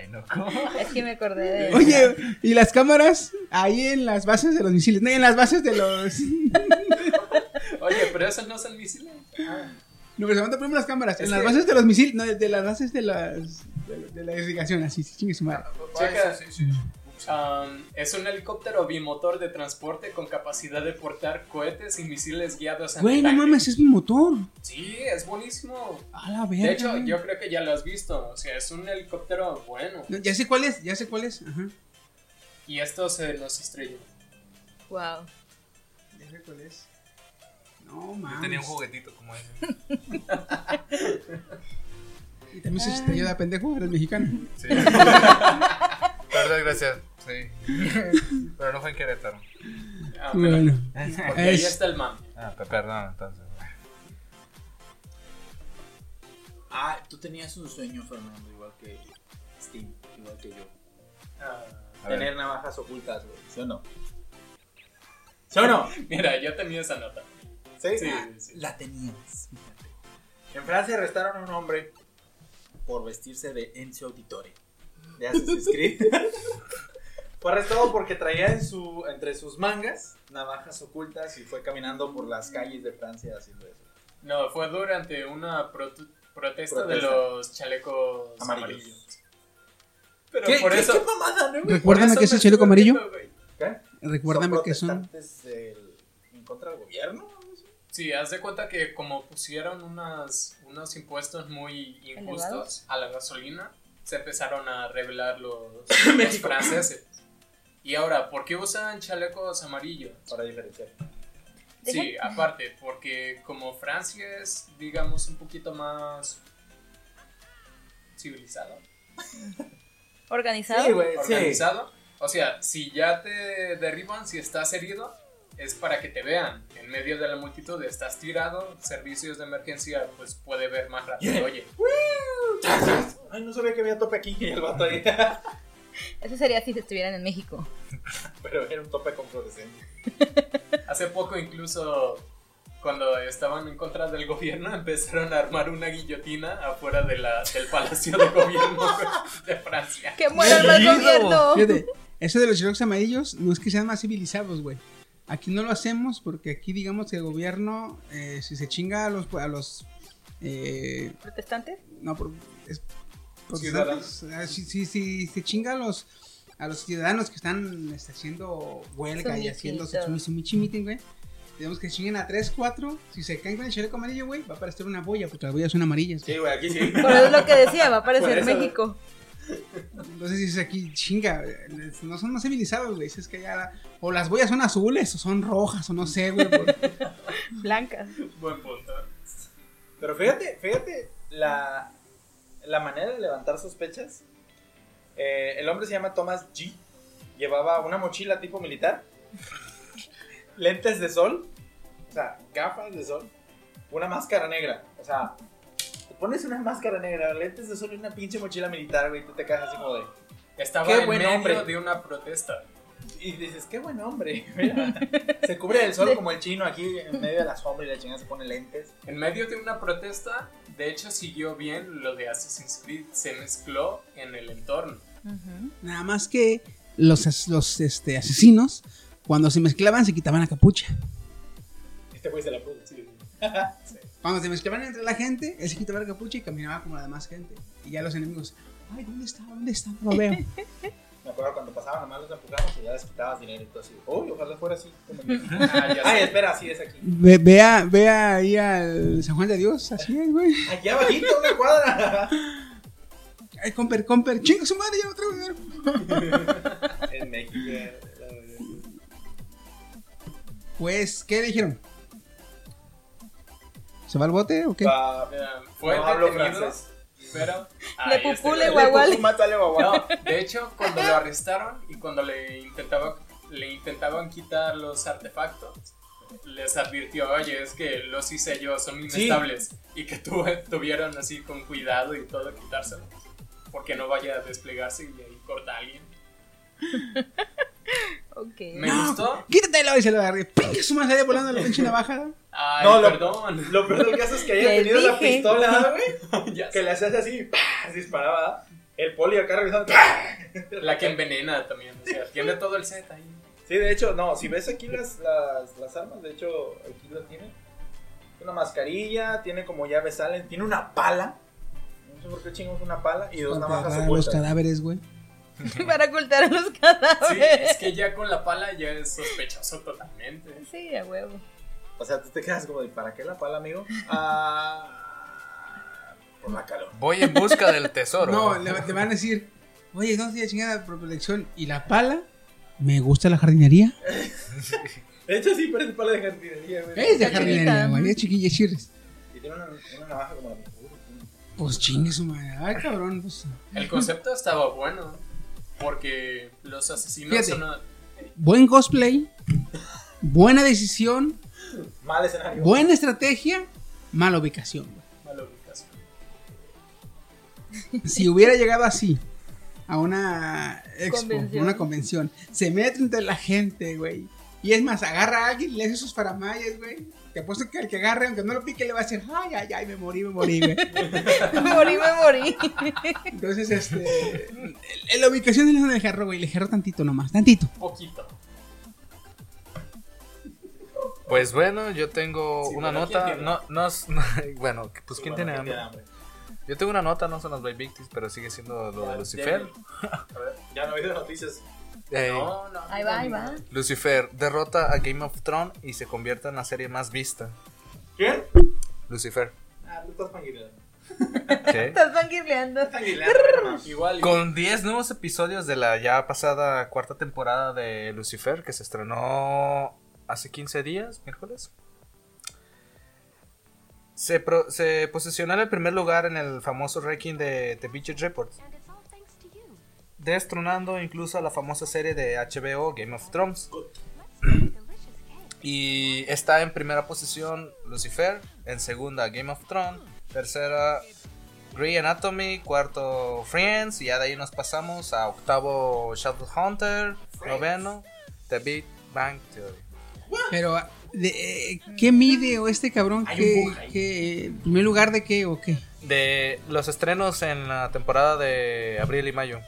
Dinoco. es que me acordé de. Oye, ¿y las cámaras? Ahí en las bases de los misiles. No, en las bases de los. Oye, pero esos no son misiles. Ah, No, pero se primero las cámaras. En las que- bases de los misiles, no, de, de las bases de las. De, de la irrigación, así, chingue su madre. Checa. Um, es un helicóptero bimotor de transporte con capacidad de portar cohetes y misiles guiados Güey, no mames, es mi motor. Sí, es buenísimo. A la verga. De hecho, yo creo que ya lo has visto. O sea, es un helicóptero bueno. No, Ya sé cuál es, ya sé cuál es. Ajá. Y esto se nos estrelló. Wow. Ya sé cuál es. No Yo mames. tenía un juguetito como ese. Y también se estrelló de pendejo, eres mexicano. Sí. Perdón, gracias. Sí. Pero no fue en Querétaro. Ah, pero- Bueno. porque ahí Es- está el man. Ah, pe- perdón, entonces. Ah, tú tenías un sueño, Fernando, igual que Steam, igual que yo. Ah, ver. Tener navajas ocultas, güey. ¿Sí o no? ¿Sí o no? mira, yo tenía esa nota. Sí, Sí, Ah, sí. La tenías, fíjate. En Francia arrestaron a un hombre por vestirse de Enzo Auditore. De Assassin's Creed. fue arrestado porque traía en su, entre sus mangas navajas ocultas y fue caminando por las calles de Francia haciendo eso. No, fue durante una protesta, de los chalecos Amarillos. amarillos. Pero ¿Qué, por qué- eso. qué mamada, no, güey? Recuérdame por que ese chaleco amarillo. ¿Qué? Recuérdame que son. del- en contra del gobierno? o algo así? Sí, haz de cuenta que como pusieron unas, unos impuestos muy injustos ¿Elevados? a la gasolina, se empezaron a revelar los, los franceses. Y ahora, ¿por qué usan chalecos amarillos? Para diferenciar. Sí, aparte, porque como Francia es, digamos, un poquito más civilizado, Organizado. Sí, sí. organizado, o sea, si ya te derriban, si estás herido, es para que te vean. En medio de la multitud estás tirado, servicios de emergencia, pues puede ver más rápido. Yeah. Oye, Ay, no sabía que había tope aquí y el vato ahí. Eso sería si estuvieran en México. Pero era un tope con fluorescente. hace poco incluso cuando estaban en contra del gobierno empezaron a armar una guillotina afuera de la, del palacio de gobierno de Francia. ¡Que muera el mal gobierno! Fíjate, eso de los chalecos amarillos no es que sean más civilizados, güey. Aquí no lo hacemos porque aquí digamos que el gobierno, eh, si se chinga a los, a los eh, ¿Protestantes? no, por, es, Ciudadanos. ah, si, si, si se chinga a los, a los ciudadanos que están este, haciendo huelga y haciendo su, Sumichito. meeting, güey. Tenemos que chinguen a 3, 4. Si se caen con el chaleco amarillo, güey, va a aparecer una boya porque las boyas son amarillas. güey. Sí, güey, aquí sí. Por eso es lo que decía, va a aparecer eso. México. Entonces dices aquí, chinga, no son más civilizados, güey. Es que ya. O las boyas son azules, o son rojas, o no sé, güey. por- Blancas. Buen punto. Pero fíjate, fíjate la, la manera de levantar sospechas. Eh, el hombre se llama Thomas G. Llevaba una mochila tipo militar, lentes de sol, o sea, gafas de sol, una máscara negra. O sea, te pones una máscara negra, lentes de sol y una pinche mochila militar, güey, y tú te quedas así como de. Estaba Qué en buen medio hombre. de una protesta. Y dices, qué buen hombre. mira. Se cubre del sol como el chino aquí en medio de la sombra y la chingada se pone lentes. En medio de una protesta, de hecho siguió bien lo de Assassin's Creed, se mezcló en el entorno. Nada más que los, los este, asesinos, cuando se mezclaban, se quitaban la capucha. Este güey se la puso. Cuando se mezclaban entre la gente, él se quitaba la capucha y caminaba como la demás gente. Y ya los enemigos, ay, ¿dónde está? ¿Dónde está? No lo veo. Me acuerdo cuando pasaban, nomás los empujamos y ya les quitabas dinero y todo así. Uy, ojalá fuera así. Ah, Ay, espera, así es aquí. Ve, vea, vea ahí al San Juan de Dios, así es, güey. Aquí abajito, una cuadra. Ay, comper, comper, chinga su madre, ya no traigo dinero. en México. Pues, ¿qué le dijeron? ¿Se va al bote o qué? Fue no hablo francés. Pero... Le Ay, este pupule. Le puso mátale, guaguale. No, de hecho, cuando lo arrestaron y cuando le intentaba, le intentaban quitar los artefactos, les advirtió, oye, es que los hice yo, son inestables. Y que tu- tuvieron así con cuidado y todo quitárselos. Porque no vaya a desplegarse y ahí corta a alguien. Ok. Me gustó. Quítatelo y se lo agarré. ¡Pinche su madre volando la pinche navaja! Ay, No, lo- perdón. Lo peor del caso es que haya Les tenido la pistola, güey. Ya Que le hacías así, ¡pah! disparaba. El poli acá revisando. La que envenena también. O sea, tiene todo el set ahí. Sí, de hecho, no, si ves aquí las, las, las armas, de hecho, aquí lo tiene. Una mascarilla, tiene como llaves salen, tiene una pala. No sé por qué chingos una pala y dos Para navajas agarrar los ocultas. cadáveres, güey. Para ocultar a los Sí, cadáveres. es que ya con la pala ya es sospechoso totalmente. Sí, a huevo. O sea, tú te quedas como de, ¿para qué la pala, amigo? Ah, por la calor. Voy en busca del tesoro. No, le, te van a decir, oye, ¿dónde tiene chingada por protección? ¿Y la pala? Me gusta la jardinería. De hecho, sí, parece pala de jardinería, güey. Es de jardinería, güey. Es chiquilla, chirres. Y tiene una, una navaja como la Pues chingue su madre. Ay, cabrón. Pues. El concepto estaba bueno. Porque los asesinos Fíjate. son. a- Buen cosplay. Buena decisión. Mal escenario. Buena estrategia. Mala ubicación, güey. Mala ubicación. Si hubiera llegado así a una expo, Convención. una convención, se mete entre la gente, güey. Y es más, agarra a alguien, le hace sus faramayas, güey. Te apuesto que al que agarre, aunque no lo pique, le va a decir, ay, ay, ay, me morí, me morí, güey. Me morí, me morí. Entonces, este. La ubicación del de jarro, güey. Le jarro tantito nomás, tantito. Poquito. Pues bueno, yo tengo Sí, una pero ¿quién nota. tiene? No, no, es- bueno, pues ¿quién tiene hambre? Yo tengo una nota, no son las Baby Victims, pero sigue siendo lo de Ya, Lucifer. A ver. Ya no he oído noticias. Ey, No, no. Ahí va, ahí va. Lucifer derrota a Game of Thrones y se convierte en la serie más vista. ¿Quién? Lucifer. Ah, tú estás panguileando. ¿sí? Estás fangirleando. Panguileando. Igual. Con 10 nuevos episodios de la ya pasada cuarta temporada de Lucifer, que se estrenó hace 15 días, miércoles. Se, pro- se posicionó en el primer lugar en el famoso ranking de The Beach Report, destronando incluso a la famosa serie de HBO Game of Thrones. Y está en primera posición Lucifer, en segunda Game of Thrones, tercera Grey Anatomy, cuarto Friends, y ya de ahí nos pasamos a octavo Shadowhunter, noveno The Big Bang Theory. Pero, de, eh, ¿qué mide o este cabrón? Hay ¿Qué, qué- ¿Primer lugar de qué o qué? De los estrenos en la temporada de abril y mayo.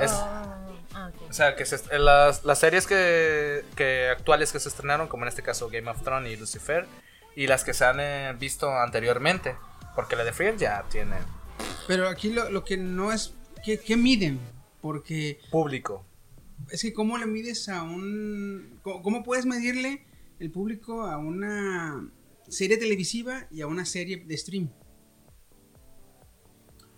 Es- Ah, ah, ok. O sea, que se las, las series que, que actuales que se estrenaron, como en este caso Game of Thrones y Lucifer, y las que se han eh, visto anteriormente, porque la de Friends ya tiene Pero aquí lo, lo que no es. ¿qué, qué miden? Porque público. Es que, ¿cómo le mides a un. ¿Cómo, cómo puedes medirle el público a una serie televisiva y a una serie de stream?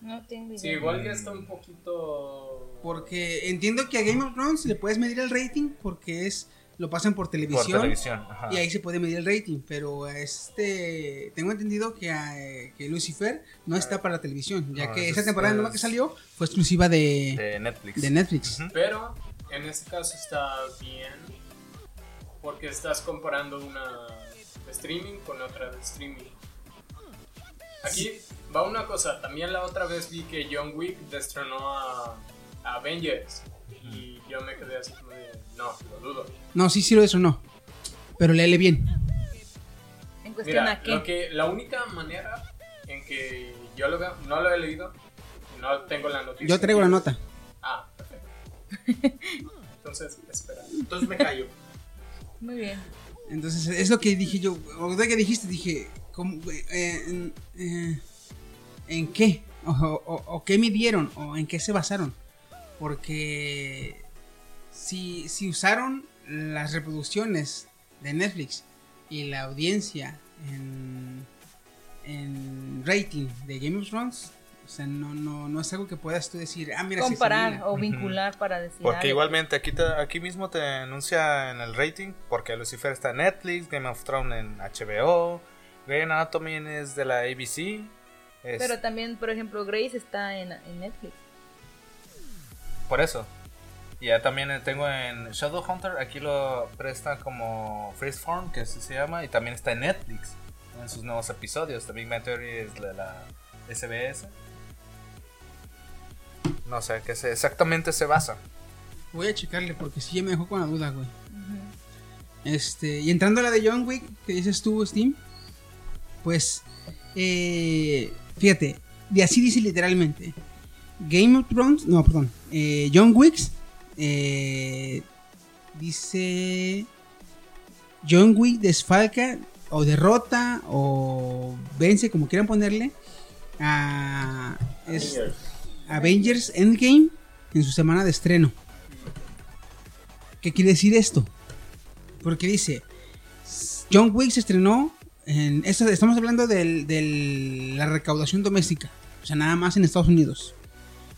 No tengo idea. Sí, igual ya está un poquito. Porque entiendo que a Game of Thrones le puedes medir el rating porque es. Lo pasan por Por televisión. televisión. ajá. Y ahí se puede medir el rating, pero a este tengo entendido que, eh, que Lucifer no está para la televisión, ya No, que esa es- temporada nueva es- que salió fue exclusiva de, De Netflix. de Netflix. Pero en este caso está bien. Porque estás comparando una de streaming con otra de streaming. Aquí va una cosa. También la otra vez vi que John Wick destronó a, a Avengers. Y yo me quedé así como de. No, lo dudo. No, sí, sí lo eso no, pero léele bien. En cuestión Mira, a qué. lo que, la única manera en que yo lo veo, no lo he leído, no tengo la noticia. Yo traigo la nota. Entonces, espera. Entonces me callo. Muy bien. Entonces es lo que dije yo, o de que dijiste, dije, ¿cómo, eh, en, eh, ¿en qué? O, o- o qué midieron? ¿O en qué se basaron? Porque si, si usaron las reproducciones de Netflix y la audiencia en, en rating de Game of Thrones, o sea, no, no, no es algo que puedas tú decir, ah, mira, Comparar asimila". o vincular para decir. Porque igualmente aquí, te- aquí mismo te anuncia en el rating, porque Lucifer está en Netflix, Game of Thrones en HBO, Grey Anatomy es de la ABC. es- Pero también, por ejemplo, Grace está en, en Netflix. Por eso. Y ya también tengo en Shadowhunter, aquí lo presta como Freeform, que así se llama, y también está en Netflix, en sus nuevos episodios. The Big Bang Theory es de la SBS. No sé, que se, exactamente se basa. Voy a checarle porque sí ya me dejó con la duda, güey. Este, y entrando a la de John Wick, que dices tú, Steam, pues, eh, fíjate, de así dice literalmente. Game of Thrones, no, perdón, eh, John Wick, eh, dice, John Wick desfalca o derrota o vence, como quieran ponerle, a es- Avengers Endgame en su semana de estreno. ¿Qué quiere decir esto? Porque dice, John Wick se estrenó en estamos hablando de la recaudación doméstica, o sea, nada más en Estados Unidos.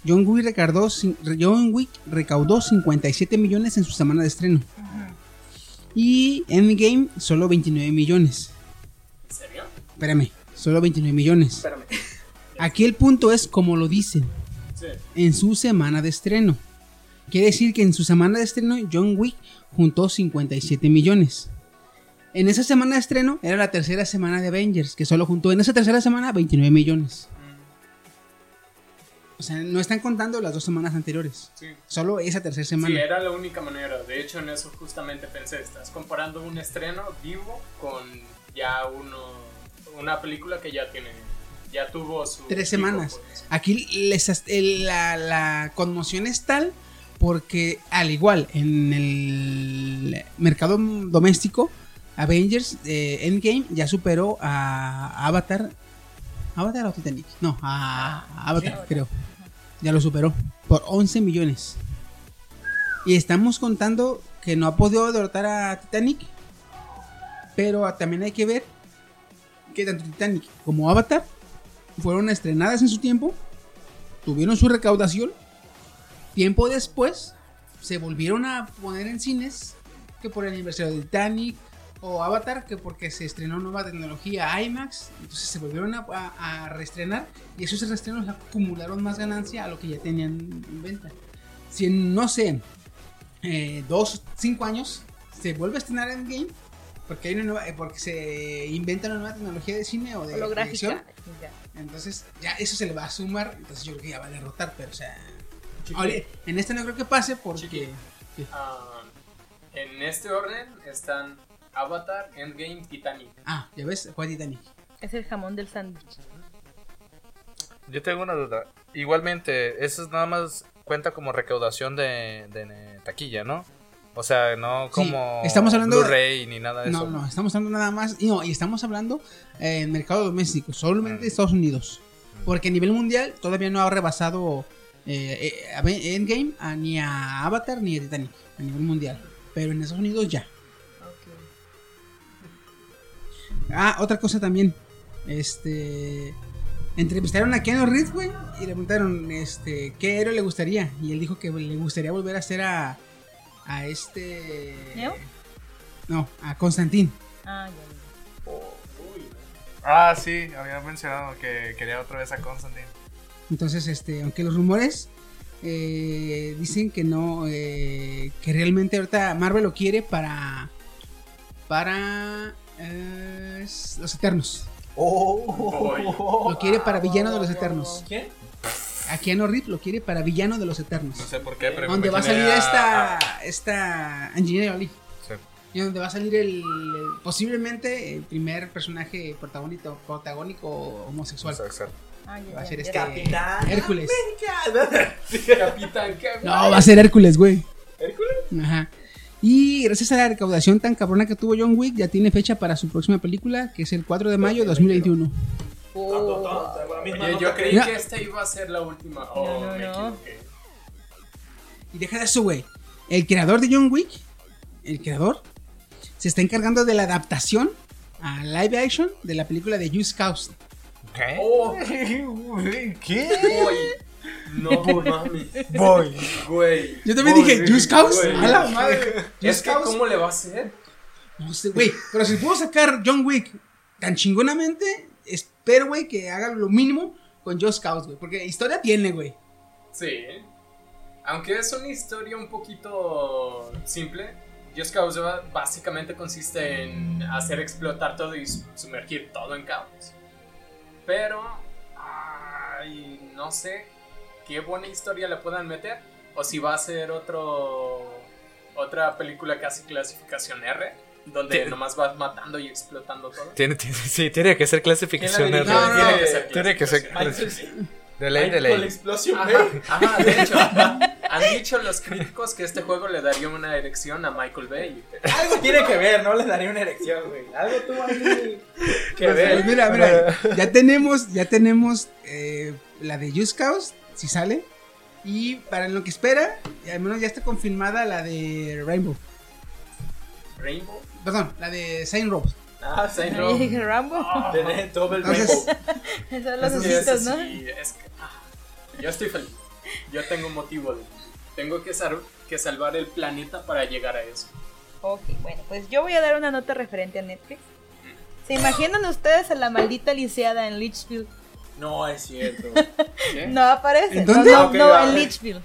John Wick recaudó, cin- John Wick recaudó 57 millones en su semana de estreno. Y Endgame solo 29 millones. ¿En serio? Espérame, solo 29 millones. Espérame. Aquí el punto es como lo dicen. En su semana de estreno. Quiere decir que en su semana de estreno John Wick juntó 57 millones. En esa semana de estreno era la tercera semana de Avengers, que solo juntó en esa tercera semana 29 millones. O sea, no están contando las dos semanas anteriores. Sí. Solo esa tercera Sí, semana. era la única manera. De hecho, en eso justamente pensé. Estás comparando un estreno vivo con ya uno, una película que ya tiene, ya tuvo su Tres semanas. Aquí les la, la conmoción es tal porque al igual en el mercado doméstico, Avengers eh, Endgame ya superó a Avatar. ¿Avatar o Titanic? No, a, a Avatar, creo. Ya lo superó por 11 millones. Y estamos contando que no ha podido derrotar a Titanic. Pero también hay que ver que tanto Titanic como Avatar fueron estrenadas en su tiempo, tuvieron su recaudación, tiempo después se volvieron a poner en cines, que por el aniversario de Titanic o Avatar, que porque se estrenó nueva tecnología IMAX, entonces se volvieron a, a- a reestrenar y esos reestrenos acumularon más ganancia a lo que ya tenían en venta. Si en, no sé, eh, dos, cinco años se vuelve a estrenar en game, porque, hay una nueva, eh, porque se inventa una nueva tecnología de cine o de Holográfica. Entonces, ya eso se le va a sumar. Entonces, yo creo que ya va a derrotar. Pero, o sea, ahora, en este no creo que pase porque. Ah, en este orden están Avatar, Endgame, Titanic. Ah, ya ves, fue Titanic. Es el jamón del sándwich. Yo tengo una duda. Igualmente, eso es nada más cuenta como recaudación de, de taquilla, ¿no? O sea, no Sí, como estamos hablando de- Blu-ray ni nada de No, eso. no, estamos hablando nada más. Y no, y estamos hablando eh, en mercado doméstico, solamente Estados Unidos. Porque a nivel mundial todavía no ha rebasado eh, eh, Endgame a- ni a Avatar ni a Titanic a nivel mundial. Pero en Estados Unidos ya. Ah, otra cosa también. Este. Entrevistaron a Keanu Reeves, güey. Y le preguntaron, este, ¿qué héroe le gustaría? Y él dijo que le gustaría volver a hacer a. A este. ¿Neo? No, a Constantín. Ah, ya, Ah, sí, había mencionado que quería otra vez a Constantine. Entonces, este, aunque los rumores eh, dicen que no, eh, que realmente ahorita Marvel lo quiere para. Para. eh, los Eternos. Lo quiere para villano de los Eternos. ¿Quién? A Keanu Reeves lo quiere para villano de los Eternos. No sé por qué, pero donde me va a salir a- esta, esta Angelina Jolie. Sí. Y donde va a salir el, el- posiblemente el primer personaje protagónico, protagónico homosexual. Exacto. Ya, Va a ser este Capitán Hércules. Capitán. No, va a ser Hércules, güey. ¿Hércules? Ajá. Y gracias a la recaudación tan cabrona que tuvo John Wick, ya tiene fecha para su próxima película, que es el 4 de mayo de 2021. Oh. Yo creí que esta iba a ser la última. Oh, No, no, me. Y deja de eso, güey. El creador de John Wick, el creador, se está encargando de la adaptación a live action de la película de Just Cause. ¿Qué? Oh, ¿Qué? güey. No mames. Voy. Güey. Yo también dije, Just Cause. güey. A la madre. Es que. ¿cómo le va a hacer? No sé, güey. Pero si puedo sacar John Wick tan chingonamente, espero, güey, que hagan lo mínimo con Just Cause, güey. Porque historia tiene, güey. Sí. Aunque es una historia un poquito simple, Just Cause básicamente consiste en hacer explotar todo y su- sumergir todo en caos. Pero, ay, no sé qué buena historia le puedan meter. O si va a ser otro otra película casi clasificación R, donde Tiene- nomás vas matando y explotando todo. Tiene, tiene- sí, tiene que ser clasificación. No, no, Tiene que ser Tiene que ser clasificación. de ley, de ley. explosión, Ajá, de hecho, han dicho los críticos que este juego le daría una erección a Michael Bay. Algo tiene que ver, no le daría una erección, güey. Algo tuvo ahí que Pues, ver. mira, mira, ya tenemos, ya tenemos eh, la de Just Cause, si sale. Y para lo que espera, al menos ya está confirmada la de Rainbow. Rainbow. Perdón, la de Saint Row. Ah, no. dije Rambo. Tener todo el Entonces, rainbow. Esos son los ositos, ¿no? sí, es que, ah, yo estoy feliz. Yo tengo motivo. de- tengo que, sal- que salvar el planeta para llegar a eso. Ok, bueno, pues yo voy a dar una nota referente a Netflix. ¿Se imaginan ustedes a la maldita lisiada en Litchfield No, es cierto. No aparece. ¿En dónde? No, no, va. en Litchfield.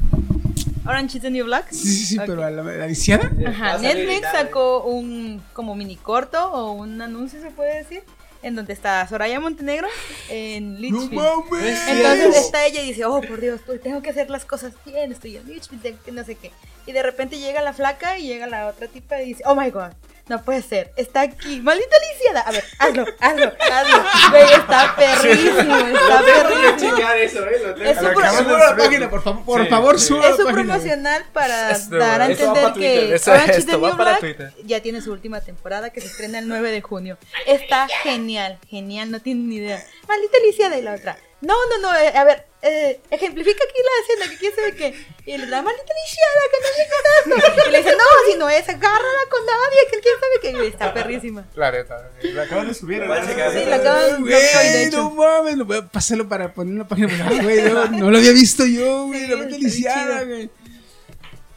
Orange is the New Black. Sí, sí, sí, Ok. pero a la, la viciada. Ajá, Netflix sacó un como mini corto o un anuncio se puede decir en donde está Soraya Montenegro en No Litchfield. mames. Entonces está ella y dice, oh por Dios, pues tengo que hacer las cosas bien, estoy en Litchfield, tengo que no sé qué. Y de repente llega la flaca y llega la otra tipa y dice, oh my god, no puede ser, está aquí, maldita lisiada. A ver, hazlo, hazlo, hazlo. Güey, está perrísimo, está perrísimo. checar eso, eh. Lo tengo Es un pro- Suba la página, por favor, por Sí, favor, sí. suba Es un promocional para Esto- dar a va entender que Eso- Orange is esto the New Black ya tiene su última temporada que se estrena el 9 de junio. Está genial, genial, no tienen ni idea. Maldita lisiada y la otra. No, no, no, eh, a ver, eh, ejemplifica aquí la escena, que quién sabe qué. Y le da maldita lisiada, que no qué tanto. Y le dice, no, si no es, agárrala con nadie, que quién sabe qué. Y está perrísima. La neta. La acaban de subir, Sí, la acaban de hecho. no mames, lo voy a pasarlo para poner en la página. güey, no, no lo había visto yo, güey, Sí, la está mente lisiada, güey.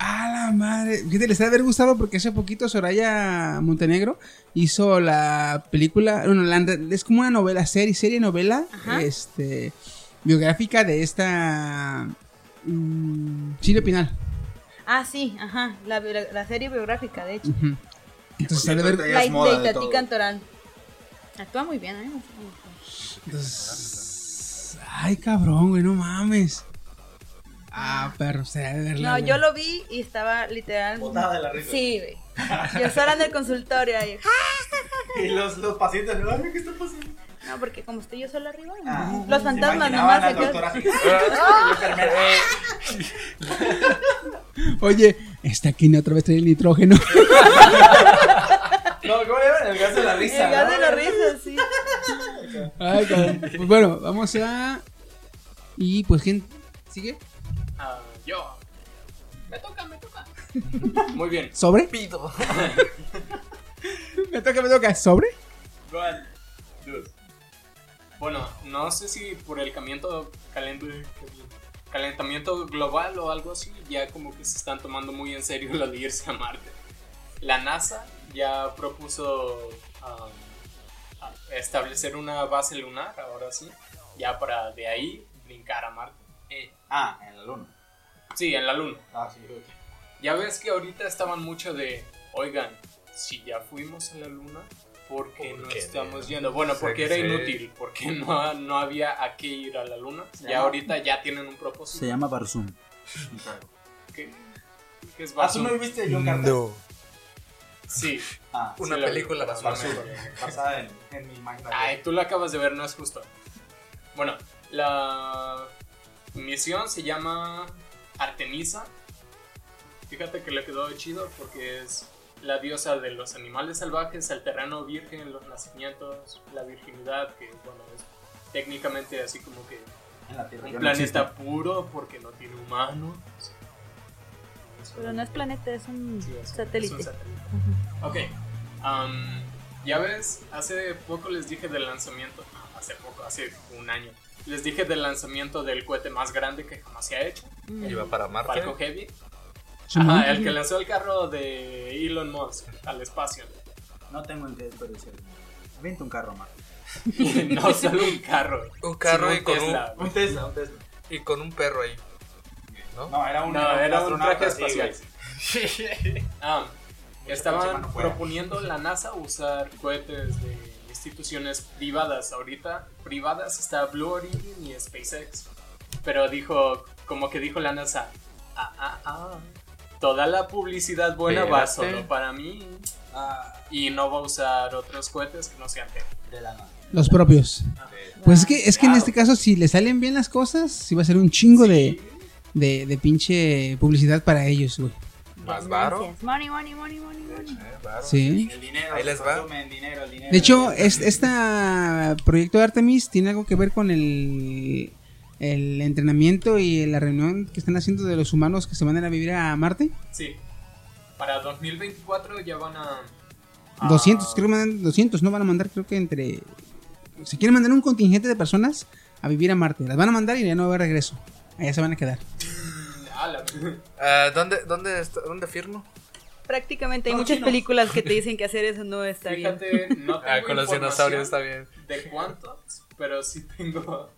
A la madre. Fíjate, les ha de haber gustado porque hace poquito Soraya Montenegro hizo la película, bueno, la- es como una novela, serie, serie novela, Ajá. este, biográfica de esta Silvia Pinal. Ah, sí, ajá, la, la serie biográfica, de hecho. Entonces, ha de haber, La de Tati Cantoral. Actúa muy bien, ¿eh? entonces, ay, cabrón, güey, no mames. Ah, perro, se ha de verla, No, güey. yo lo vi y estaba literal. Botada de la risa. Sí, güey. Yo sola en el consultorio ahí. Y los, los pacientes, ¿no? ¿qué está pasando? No, porque como estoy yo sola arriba. Ah, los fantasmas nomás se quedan-. Oye, está aquí otra vez trae el nitrógeno. No, ¿cómo le llaman? El gas de la risa. El gas ¿no? de la risa, sí. Ay, cabrón. Pues bueno, vamos a. Y pues, ¿quién sigue? Yo. Me toca, me toca. Muy bien. ¿Sobre? Pido. Me toca, me toca. ¿Sobre? One, dos. Bueno, no sé si por el calentamiento, calent- calentamiento global o algo así, ya como que se están tomando muy en serio lo de irse a Marte. La NASA ya propuso um, establecer una base lunar, ahora sí, ya para de ahí brincar a Marte. Ah, en la luna. Sí, en la Luna. Ah, sí, ok. Ya ves que ahorita estaban mucho de, oigan, si ya fuimos a la luna, ¿por qué no qué estamos no? yendo? Bueno, Sí, porque era sí. inútil, porque no, no había a qué ir a la luna. Se Ya llama- ahorita ya tienen un propósito. llama Barzum. ¿Qué, qué es ¿Ah, tú Barzum? no viste John Carter? No. Sí. Ah, Una sí película basada basada en, en mi imaginación. Ay, tú la acabas de ver, no es justo. Bueno, la misión se llama Artemisa. Fíjate que le quedó chido porque es la diosa de los animales salvajes, el terreno virgen, los nacimientos, la virginidad, que bueno, es técnicamente así como que En la Tierra. un no planeta puro porque no tiene humanos. Pero no es planeta, es un Sí, es- satélite. es un satélite. Ok. am, ya ves, hace poco les dije del lanzamiento. no, hace poco, hace un año. Les dije del lanzamiento del cohete más grande que jamás se ha hecho. Mm. Iba para Marte. Falcon Heavy. Ajá, el que lanzó el carro de Elon Musk al espacio. No tengo en qué desperdiciar. Avienta un carro más. no solo un carro. Un carro y con un- Tesla. Un Tesla, un Tesla. Y con un perro ahí. No, era un, No, era un astronauta, traje sí, espacial. Ah, estaban proponiendo la NASA usar cohetes de instituciones privadas. Ahorita privadas está Blue Origin y SpaceX. Pero dijo, como que dijo la NASA, ah, ah, ah, toda la publicidad buena va solo para mí. Ah, Y no va a usar otros cohetes que no sean de la nada. Los propios. Pues es que, es que en este caso, si le salen bien las cosas, sí va a ser un chingo de, de, de pinche publicidad para ellos, güey. Más varo. Money, money, money, money, money. Eh. Sí. El dinero. Ahí les va. dinero, el dinero. De hecho, es, este proyecto de Artemis tiene algo que ver con el, el entrenamiento y la reunión que están haciendo de los humanos que se van a ir a vivir a Marte. Sí. Para 2024 ya van a... a- 200, creo que mandan 200, no van a mandar, creo que entre... Se quieren mandar un contingente de personas a vivir a Marte. Las van a mandar y ya no va a haber regreso. Allá se van a quedar. Ah, Ah, ¿dónde, dónde, está- ¿Dónde firmo? Prácticamente hay No, muchas películas que te dicen que hacer eso no está bien. Fíjate, no tengo Ah, con los dinosaurios está bien. de cuántos, pero sí tengo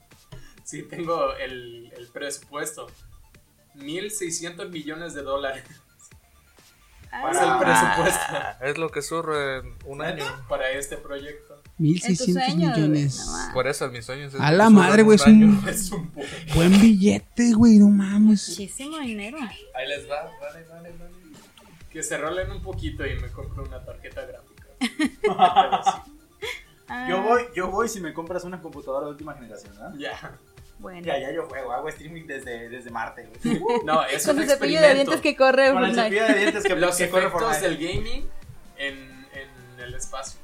Sí, tengo el, el presupuesto. 1.600 millones de dólares Ah, es el presupuesto Ah, Es lo que surre en un año. para este proyecto. 1600 sueño, güey, millones. no. Por eso, mis sueños. es A la madre, güey, es un Es un poco. buen billete, güey, no mames. Muchísimo dinero. Ahí les va, vale, vale, vale. Que se rolen un poquito y me compro una tarjeta gráfica. Sí, Ah, Yo voy, yo voy si me compras una computadora de última generación, ¿no? ya. Bueno. Ya, ya yo juego, hago streaming desde, desde Marte, güey. No, es Con un el cepillo de dientes experimento. que corre Con el cepillo de dientes que, Los que corre efectos Fortnite. del gaming en, en el espacio.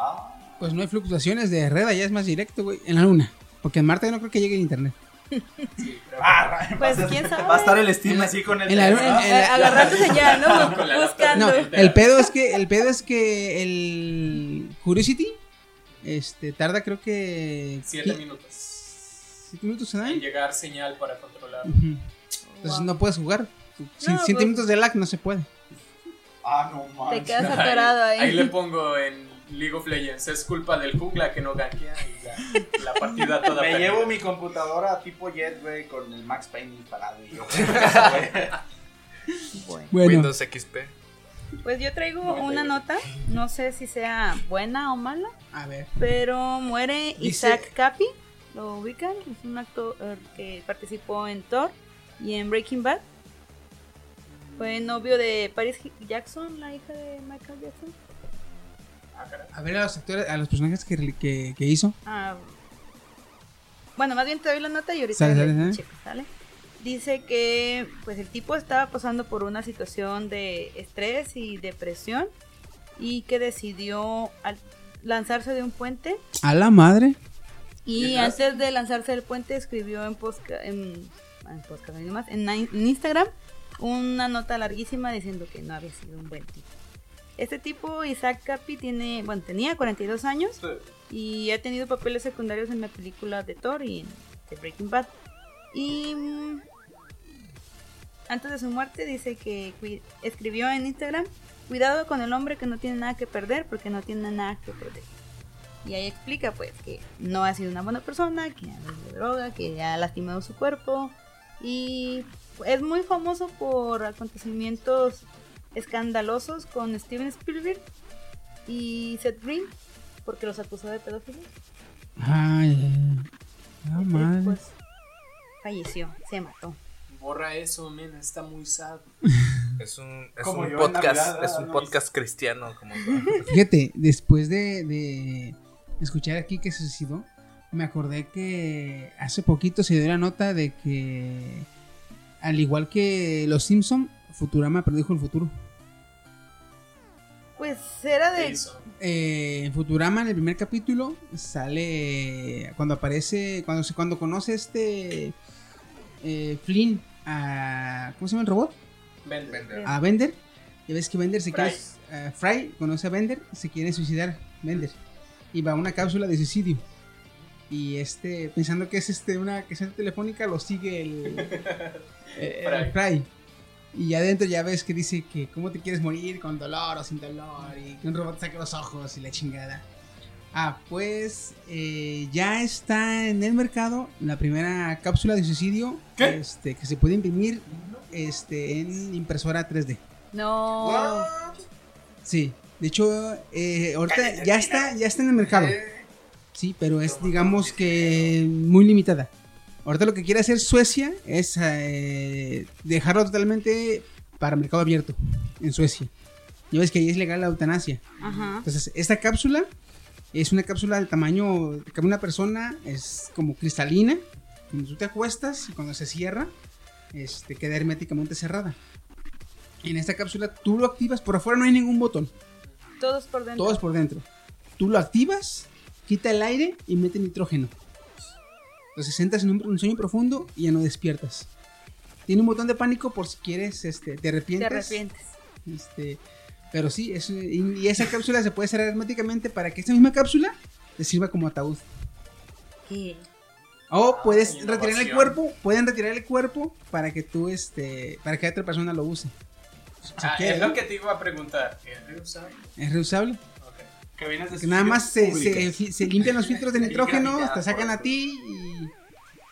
Ah. Pues no hay fluctuaciones de red, allá es más directo, güey. En la luna. Porque en Marte no creo que llegue el internet. sí, creo Ah, Pues, ser- ¿quién sabe? Va a estar el Steam así con el. Agarrando señal, ¿no? Buscando. El pedo es que el pedo es que el Curiosity este tarda creo que Siete minutos. siete minutos en En llegar señal para controlar. Entonces no puedes jugar. Sin No, 7 pues- minutos de lag no se puede. Ah, no Te manches. quedas atorado ahí. Ahí le pongo en League of Legends. Es culpa del jungla que no ganquea y ya. La partida toda Me perdida. llevo mi computadora tipo Jet, güey, con el Max Payne instalado y yo. Bueno. Windows XP. Pues yo traigo No una nota, no sé si sea buena o mala, a ver. pero muere Dice- Isaac Capi, lo ubican, es un actor que participó en Thor y en Breaking Bad. Fue novio de Paris Jackson, la hija de Michael Jackson. Ah. A ver a los actores, a los personajes que, que, que hizo. Ah, bueno, más bien te doy la nota y ahorita Sale, le sale, sale. checo, ¿sale? Dice que pues el tipo estaba pasando por una situación de estrés y depresión y que decidió lanzarse de un puente A la madre. y antes de lanzarse del puente escribió en posca, en, en, podcast, no hay más, en, ni- en Instagram una nota larguísima diciendo que no había sido un buen tipo. Este tipo, Isaac Capi, tiene, bueno, tenía 42 años y ha tenido papeles secundarios en la película de Thor y en The Breaking Bad. Y mm, antes de su muerte dice que escribió en Instagram, cuidado con el hombre que no tiene nada que perder porque no tiene nada que perder. Y ahí explica pues que no ha sido una buena persona, que ha bebido droga, que ha lastimado su cuerpo y es muy famoso por acontecimientos escandalosos con Steven Spielberg y Seth Green porque los acusó de pedofilia. Ay, Y madre. pues falleció, se mató. Borra eso, men, está muy sad. Es un, es podcast, es un ¿no? podcast cristiano. Como Fíjate, después de, de escuchar aquí que se suicidó, me acordé que hace poquito se dio la nota de que, al igual que los Simpson, Futurama predijo el futuro. Pues era ¿Qué de? Eh, en Futurama, en el primer capítulo, sale cuando aparece, cuando se cuando conoce este eh, Flynn a ¿cómo se llama el robot? A Bender. Ya ves que Bender se Fry. quiere eh, Fry conoce a Bender, se quiere suicidar Bender y va a una cápsula de suicidio. Y este pensando que es este una caseta telefónica lo sigue el, eh, el Fry. Y ya adentro ya ves que dice que cómo te quieres morir, con dolor o sin dolor, y que un robot saque los ojos y la chingada. Ah, pues eh, ya está en el mercado la primera cápsula de suicidio Este, que se puede imprimir este, en impresora 3D. no Sí, de hecho, eh, ahorita ya está, ya está en el mercado. Sí, pero es digamos que muy limitada. Ahorita lo que quiere hacer Suecia es eh, dejarlo totalmente para mercado abierto en Suecia. Ya ves que ahí es legal la eutanasia. Ajá. Entonces, esta cápsula es una cápsula del tamaño cabe una persona, es como cristalina. Cuando tú te acuestas y cuando se cierra, este, queda herméticamente cerrada. En esta cápsula tú lo activas, por afuera no hay ningún botón, Todos por dentro. todo es por dentro. Tú lo activas, quita el aire y mete nitrógeno. Entonces entras en un, un sueño profundo y ya no despiertas. Tiene un botón de pánico por si quieres, este, te Te arrepientes. arrepientes. Este, pero sí, es, y, y esa cápsula se puede cerrar herméticamente para que esta misma cápsula te sirva como ataúd. Y O puedes retirar el cuerpo, pueden retirar el cuerpo para que tú, este, para que otra persona lo use. Si Ah, es lo que te iba a preguntar. ¿Es reusable? Es reusable. Cabinas de Que nada más se, limpian los filtros de nitrógeno, te sacan a ti y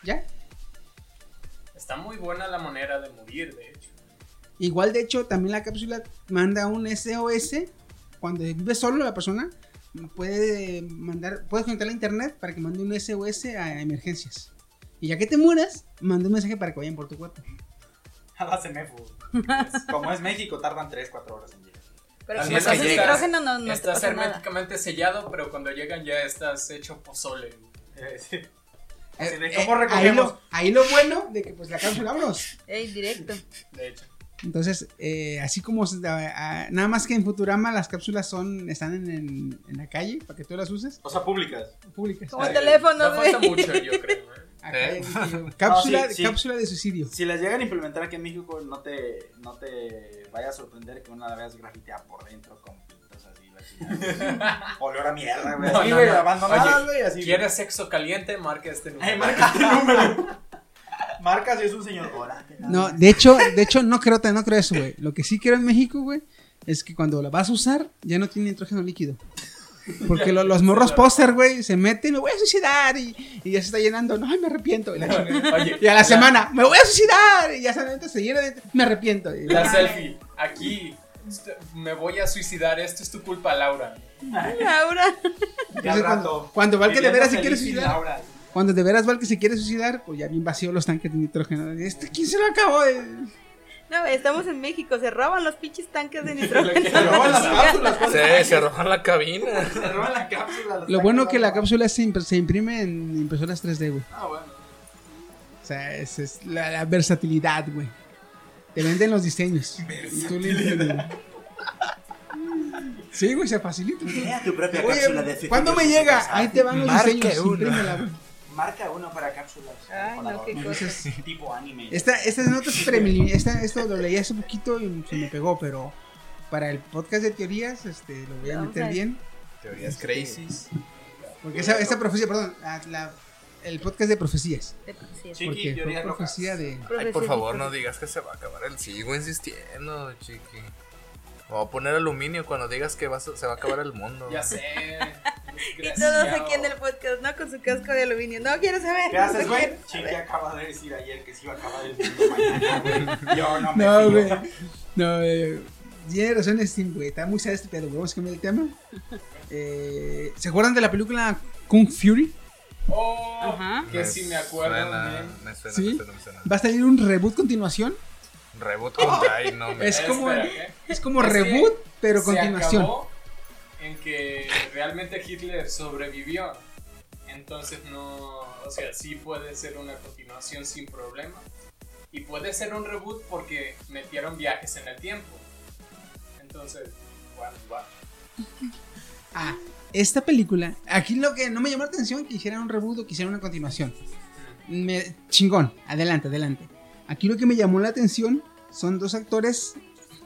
ya. Está muy buena la manera de morir, de hecho. Igual, de hecho, también la cápsula manda un SOS. Cuando vive solo la persona, puede mandar, puedes conectar a internet para que mande un SOS a emergencias. Y ya que te mueras, manda un mensaje para que vayan por tu cuerpo. A la CEMEFO. Es- Como es México, tardan 3, 4 horas en. Pero Así es que llegas- nitrógeno no, no Estás nada. herméticamente sellado, pero cuando llegan ya estás hecho pozole. Eh, sí. Así de, Eh, ¿Cómo eh, ahí, recogemos? lo, ahí lo bueno de que pues la cápsula vámonos. Ey, directo. De hecho. Entonces, eh, así como se- nada más que en Futurama las cápsulas son están en, en- en la calle para que tú las uses O sea, públicas. públicas. Como el Eh, teléfono, No falta mucho, yo creo. ¿Eh? Cápsula, No, sí, sí. cápsula de suicidio. Si las llegan a implementar aquí en México, no te, no te vaya a sorprender que una la veas grafiteada por dentro con pintos así. Olor a mierda, güey. No, Así, güey, no. abandonadas, Oye, güey, así. ¿Quieres sexo caliente? Marca este número. Ay, marca este número. Marca si es un señor. Hola. No, de hecho, de hecho no creo, no creo eso, güey. Lo que sí quiero en México, güey, es que cuando la vas a usar ya no tiene nitrógeno líquido. Porque lo- los morros póster, güey, se meten, me voy a suicidar y, y ya se está llenando, no, ay, me arrepiento. Y, la chingada. Oye, Y a la semana, me voy a suicidar y ya se, se llena de, me arrepiento. Y- La selfie. Aquí. Me voy a suicidar. Esto es tu culpa, Laura. Laura. Entonces, cuando, rato, cuando va que de veras se quiere suicidar, Laura. cuando de veras va el que se quiere suicidar, pues ya bien vacío los tanques de nitrógeno. Este, ¿Quién se lo acabó? de- No, estamos en México. Se roban los pinches tanques de nitrógeno. Se roban las cápsulas. ¿cuál Se, roban la cabina. Se roban la cápsula. Lo bueno que la cápsula se, imprime en impresoras 3D, güey. Ah, bueno. O sea, esa es la, la versatilidad, güey. Te venden los diseños. Güey. Sí, güey, se facilita. Crea tu propia Oye, cápsula de ¿cuándo me llega? Ahí te van los Marque diseños. uno. imprímela, güey. Marca uno para cápsulas. Ay, no, qué cosa. Tipo anime. esta, estas notas preliminares, esta, esto lo leí hace poquito y se me pegó, pero para el podcast de teorías, este, lo voy a meter a- bien. Teorías crazy. Porque esa, esa profecía, perdón, la- la- el podcast de profecías. Sí, sí. Chiqui, Porque fue locas. profecía de... Ay, por favor, no digas que se va a acabar el. Sigo insistiendo, chiqui. A poner aluminio cuando digas que vas a- se va a acabar el mundo. Ya sé. Y todos aquí en el podcast, ¿no? Con su casco de aluminio. No quiero saber. ¿Qué haces, no güey? Chiqui saber. acaba de decir ayer que se iba a acabar el mundo mañana, güey. Yo no me No, güey. No, eh, tiene razón Steam, güey. Está muy sad este pedo. Vamos a cambiar el tema. Eh, ¿Se acuerdan de la película Kung Fury? Oh, Ajá. que sí me acuerdo. Suena, me suena, ¿Sí? me suena, me suena. Va a salir un reboot continuación. Reboot con Dai, no me. Es como, es como Es reboot, pero Se continuación. acabó en que realmente Hitler sobrevivió. Entonces no, o sea, sí puede ser una continuación sin problema. Y puede ser un reboot porque metieron viajes en el tiempo. Entonces, bueno, va. Ah, esta película. Aquí lo que no me llamó la atención que hicieran un reboot o que hicieran una continuación. Me- chingón, adelante, adelante. Aquí lo que me llamó la atención son dos actores.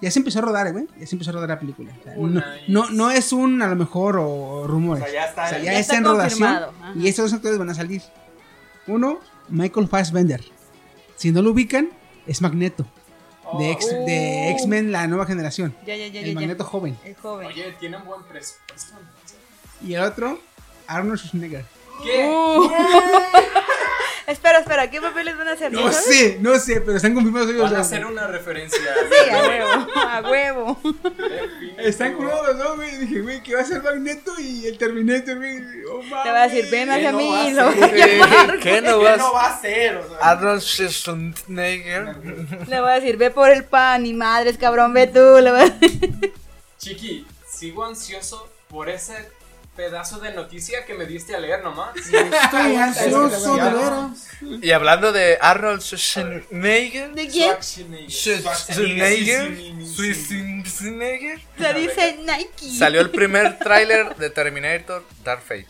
Ya se empezó a rodar, eh, güey. Ya se empezó a rodar la película. O sea, no, no, no es un a lo mejor o, rumores. O sea, ya está. O sea, ya, Ya está, está en rodación. ajá. Y estos dos actores van a salir. Uno, Michael Fassbender. Si no lo ubican, es Magneto. De, X, de Oh. X-Men, la nueva generación. Ya, ya, ya, El ya. Magneto ya. joven. El joven. Oye, tienen buen presupuesto. Y el otro, Arnold Schwarzenegger. ¿Qué? Uh. Espera, espera, ¿qué papeles van a hacer? No sabes? sé, no sé, pero están confirmados ellos. Van a hacer una referencia. Sí, a huevo, a huevo. Están crudos, ¿no, güey? Dije, güey, que va a ser Magneto y el Terminator, güey. Oh, Te va a decir, ven ¿Qué hacia mí y lo voy a llamar. ¿Qué no ¿Qué vas? no va a? O sea, Arnold Schwarzenegger. Le voy a decir, ve por el pan y madres, cabrón, ve tú. Le voy a decir. Chiqui, sigo ansioso por ese pedazo de noticia que me diste a leer nomás. Estoy ansioso, de Ya. veras. Y hablando de Arnold Schwarzenegger. ¿De quién? Schwarzenegger. Schwarzenegger. Se dice Nike. Salió el primer tráiler de Terminator Dark Fate.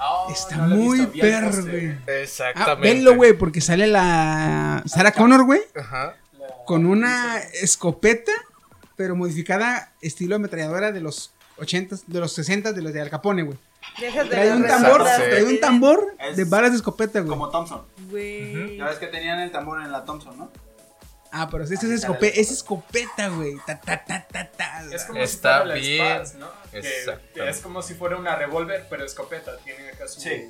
Oh, Está no muy póster. güey. Ah, Exactamente. venlo, güey, porque sale la Sarah Connor, güey, Ajá. Con una escopeta, pero modificada estilo ametralladora de los 80, de los 60, de los de Al Capone, güey. Dejas de Trae un tambor, trae un tambor de balas de escopeta, güey. Como Thompson. Güey. Ya ves que tenían el tambor en la Thompson, ¿no? Ah, pero esa es, escope- es escopeta, güey. Ta, ta, ta, ta, ta. Es como Está si fuera la bien. Spaz, ¿no? Que es como si fuera una revólver, pero escopeta. Tiene acá su. Sí.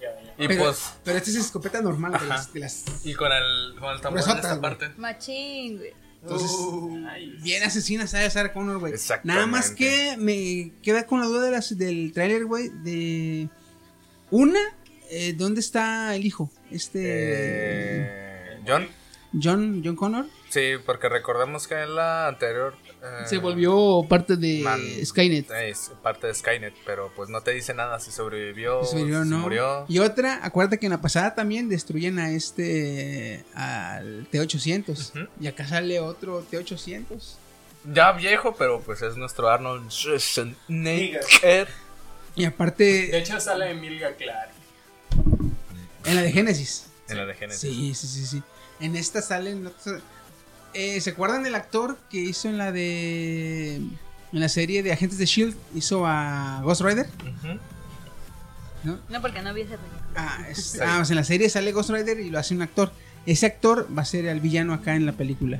Ya, ya. Y pero, pues. pero esta es escopeta normal de las, de las- Y con el, con el tambor en esta güey. parte. Machín, güey. Entonces, Nice. bien asesina sabe Sarah Connor, güey. Nada más que me queda con la duda de las, del tráiler, güey, de... Una, eh, ¿dónde está el hijo? Este... Eh, John. John, John Connor. Sí, porque recordemos que en la anterior. Eh, Se volvió parte de Man- Skynet. Es parte de Skynet, pero pues no te dice nada si sobrevivió, Se murió, si ¿no? murió. Y otra, acuérdate que en la pasada también destruyen a este, al T-800. Ujú. Y acá sale otro T-800. Ya viejo, pero pues es nuestro Arnold Schwarzenegger. Y De aparte, hecho, sale Emilia Clarke. en la de Génesis. En la de Genesis. Sí, sí, sí, sí. En esta salen. otros- Eh, ¿Se acuerdan del actor que hizo en la de. En la serie de Agentes de Shield? Hizo a Ghost Rider. Ujú. No, porque no vi esa película. Ah, es- ah, pues en la serie sale Ghost Rider y lo hace un actor. Ese actor va a ser el villano acá en la película.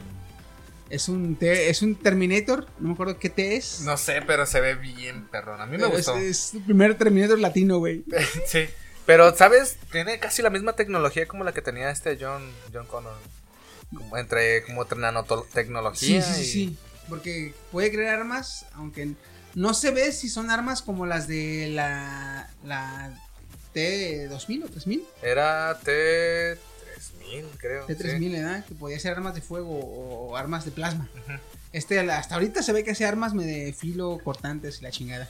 Es un, T- es un Terminator, no me acuerdo qué T es. No sé, pero se ve bien, perrón. A mí me pero es, gustó. es el primer Terminator latino, güey. sí. Pero, ¿sabes? Tiene casi la misma tecnología como la que tenía este John, John Connor. Como entre como Sí, nanotecnología. sí, sí, y- sí. Porque puede crear armas, aunque no se ve si son armas como las de la, la T2000 o 3000. Era T3000, creo. T3000, sí. ¿verdad? Que podía ser armas de fuego o armas de plasma. Este, hasta ahorita se ve que hace armas de filo cortantes y la chingada.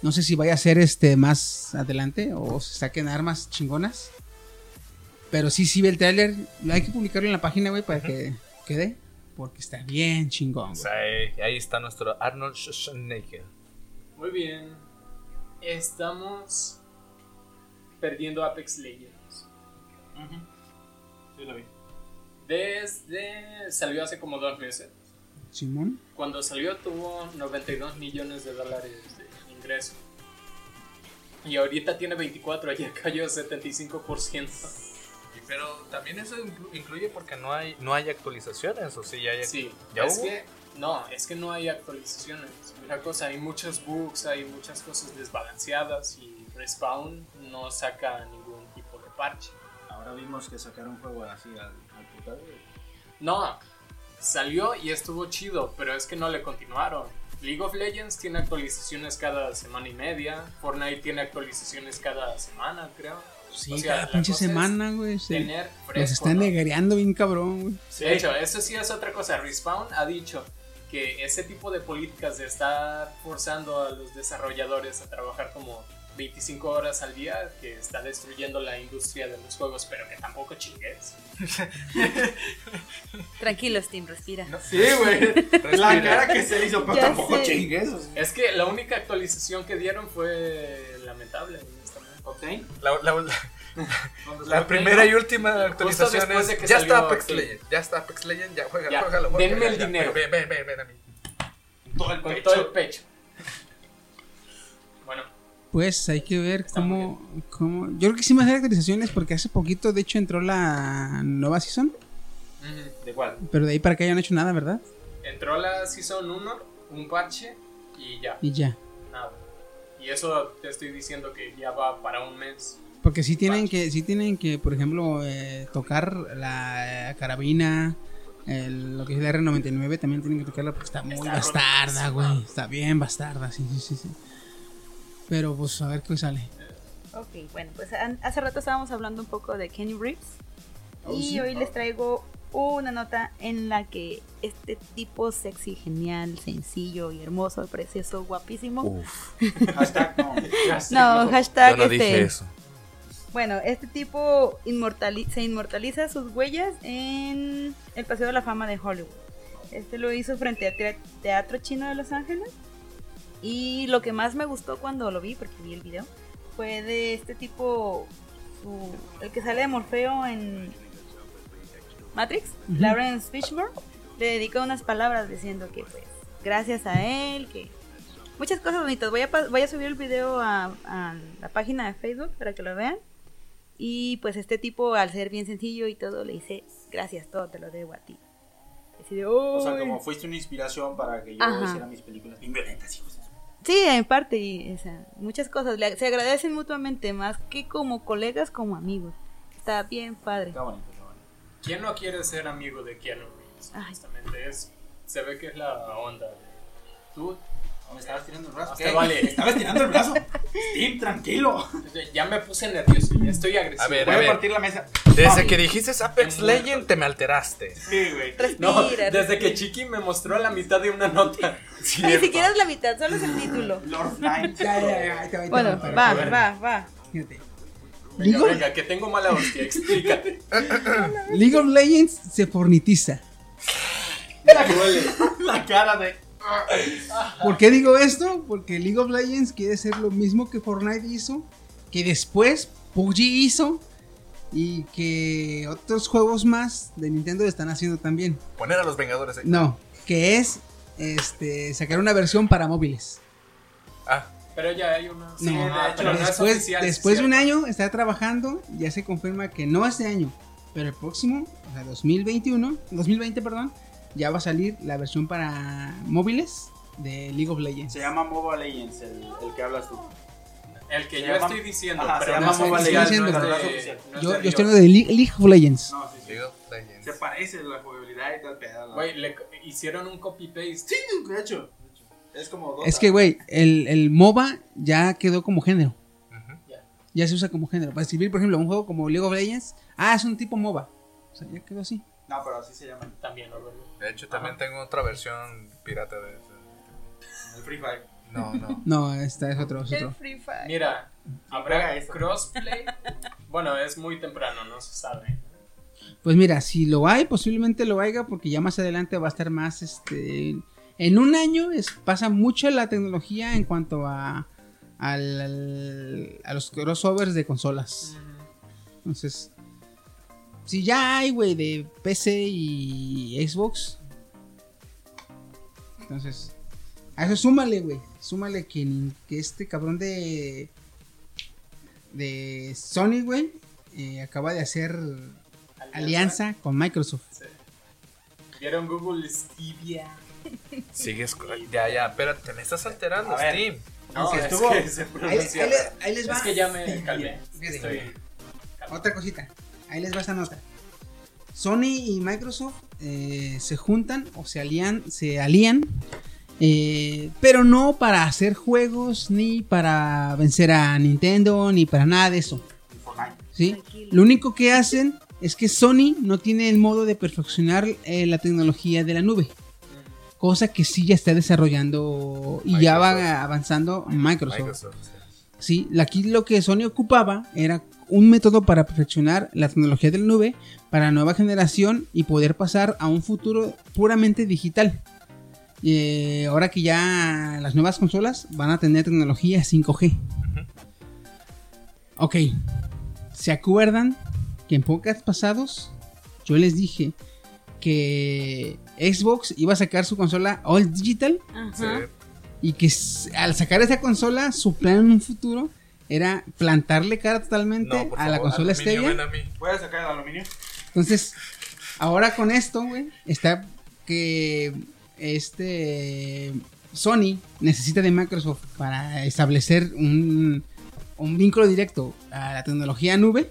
No sé si vaya a ser este más adelante o se saquen armas chingonas. Pero sí, sí ve el tráiler. Hay que publicarlo en la página, güey, para que quede. Porque está bien chingón, sea, ahí, está nuestro Arnold Schwarzenegger. Muy bien. Estamos perdiendo Apex Legends. Sí, lo vi. Desde. salió hace como dos meses. Simón. Cuando salió tuvo 92 millones de dólares de ingreso. Y ahorita tiene 24, ya cayó 75%. Pero también eso inclu- incluye porque no hay no hay actualizaciones, o sí, ya hay. Sí, ¿Ya es hubo? que no, es que no hay actualizaciones. Una cosa, hay muchos bugs, hay muchas cosas desbalanceadas y Respawn no saca ningún tipo de parche. Ahora vimos que sacaron un juego así al, al. No, salió y estuvo chido, pero es que no le continuaron. League of Legends tiene actualizaciones cada semana y media. Fortnite tiene actualizaciones cada semana, creo. Sí, O sea, cada pinche semana, güey. Tener Los están ¿no? negreando bien cabrón, güey. De hecho, eso sí es otra cosa. Respawn ha dicho que ese tipo de políticas de estar forzando a los desarrolladores a trabajar como 25 horas al día, que está destruyendo la industria de los juegos, pero que tampoco chingues. Tranquilo, Steam, respira. Sí, güey. La cara que se hizo, pero Ya tampoco sé. chingues. o sea. Es que la única actualización que dieron fue lamentable, honestamente. Octane. La, la- ¿Dónde la está primera y última actualización es, de que ya salió está Apex Octane. Legends, ya está Apex Legends, ya juega, Ya, juégalo, juégalo, denme el ya, dinero. Ven, ven, ven, ven a mí. Todo el Con pecho. todo el pecho. Bueno, Pues hay que ver cómo, cómo. Yo creo que sí me hacer actualizaciones porque hace poquito, de hecho, entró la nueva season. ¿De cuál? Pero de ahí para acá ya no han hecho nada, ¿verdad? entró la Season 1, un parche y ya, Y ya. Y eso te estoy diciendo que ya va para un mes. Porque sí tienen que, sí tienen que, por ejemplo, eh, tocar la eh, carabina, el- lo que es la R99 también tienen que tocarla porque está muy Está bastarda, güey. Está bien bastarda, sí, sí, sí, sí. Pero pues a ver qué sale. Ok, bueno, pues hace rato estábamos hablando un poco de Kenny Reeves. Oh, y sí. hoy les traigo una nota en la que este tipo sexy, genial, sencillo y hermoso, precioso, guapísimo. Hashtag no. No, hashtag Yo no este, dije eso. Bueno, este tipo inmortali- se inmortaliza sus huellas en el Paseo de la Fama de Hollywood. Este lo hizo frente al Tea- Teatro Chino de Los Ángeles. Y lo que más me gustó cuando lo vi, porque vi el video, fue de este tipo, su- el que sale de Morfeo en Matrix, Ujú. Lawrence Fishburne, le dedica unas palabras diciendo que pues gracias a él, que muchas cosas bonitas. Voy a, voy a subir el video a, a la página de Facebook para que lo vean. Y pues este tipo, al ser bien sencillo y todo, le dice, gracias, todo te lo debo a ti. Así de, O sea, como fuiste una inspiración para que yo Ajá. hiciera mis películas bien violentas, hijos de su- Sí, en parte, y, o sea, muchas cosas. le- se agradecen mutuamente, más que como colegas, como amigos. Está bien padre. Está bonito. ¿Quién no quiere ser amigo de Keanu Reeves? Ay. Honestamente, es, se ve que es la onda. Tú, ¿Me estabas tirando el brazo? Hasta vale. ¿Estabas tirando el brazo? Steve, tranquilo. ya me puse nervioso, ya estoy agresivo. A ver, Voy a a ver. partir la mesa. Desde que dijiste Apex. Legend te me alteraste. Sí, güey. No, Respira, desde que respira. Chiqui me mostró la mitad de una nota. Ni siquiera es la mitad, solo es el título. Lord Knight. Ya, ya, ya, Bueno, va, va, va. Fíjate. Venga, League of- venga, que tengo mala hostia, explícate. League of Legends se fornitiza. La cara de. ¿Por qué digo esto? Porque League of Legends quiere ser lo mismo que Fortnite hizo, que después PUBG hizo y que otros juegos más de Nintendo están haciendo también. Poner a los Vengadores ahí. No, que es este sacar una versión para móviles. Ah, Pero ya hay una. Sí, No, de hecho, pero no es después, oficial, después de un año está trabajando, ya se confirma que no este año, pero el próximo, o sea, 2021, 2020, perdón, ya va a salir la versión para móviles de League of Legends. Se llama Mobile Legends, el, el que hablas tú. El que Se yo llama- estoy diciendo, Ajá, se pero llama no Legends, pero no es de- oficial. no es Yo, yo estoy hablando de Le- League of Legends. No, sí, sí. League of Legends. Se parece la jugabilidad y tal pedo. ¿no? Güey, le hicieron un copy-paste. Sí, de hecho. Es como Dota. Es que, güey, el, el MOBA ya quedó como género. Ya se usa como género. Para escribir, por ejemplo, un juego como League of Legends, ah, es un tipo MOBA. O sea, ya quedó así. No, pero así se llama. También, ¿no, güey? De hecho, también tengo otra versión pirata de ese. El Free Fire. No, no. No, esta es otro, es El otro. Free Fire. Mira, habrá eso. crossplay. Bueno, es muy temprano, no se sabe. Pues mira, si lo hay, posiblemente lo haya, porque ya más adelante va a estar más, este... En un año es, pasa mucho la tecnología en cuanto a, al- al- a los crossovers de consolas. Entonces, si ya hay, güey, de PC y Xbox. Entonces, a eso súmale, güey. Súmale que, que este cabrón de... De Sony, güey, eh, acaba de hacer alianza con Microsoft. Sí. ¿Vieron Google Stevia? Sigues. con- Ya, ya, espérate, te me estás alterando, A ver. Steam. No, que es estuvo- que Ahí, pronuncia. ahí le- ahí les va. Es que ya me calmé. Fíjate. Estoy. Otra cosita. Ahí les va esta nota. Sony y Microsoft eh, se juntan o se alían, se alían, eh, pero no para hacer juegos ni para vencer a Nintendo ni para nada de eso. ¿sí? Lo único que hacen es que Sony no tiene el modo de perfeccionar eh, la tecnología de la nube. Cosa que sí ya está desarrollando y ya va avanzando Microsoft. Microsoft. sí. Sí, aquí lo que Sony ocupaba era un método para perfeccionar la tecnología de la nube para la nueva generación y poder pasar a un futuro puramente digital. Eh, ahora que ya las nuevas consolas van a tener tecnología 5G. Ok, ¿se acuerdan que en podcasts pasados yo les dije que Xbox iba a sacar su consola All Digital? Ajá. Y que al sacar esa consola, su plan en un futuro era plantarle cara totalmente No, por a la consola aluminio, Stevia. ven a mí. Voy a sacar el aluminio. Entonces, ahora con esto, güey, está que este Sony necesita de Microsoft para establecer un, un vínculo directo a la tecnología nube.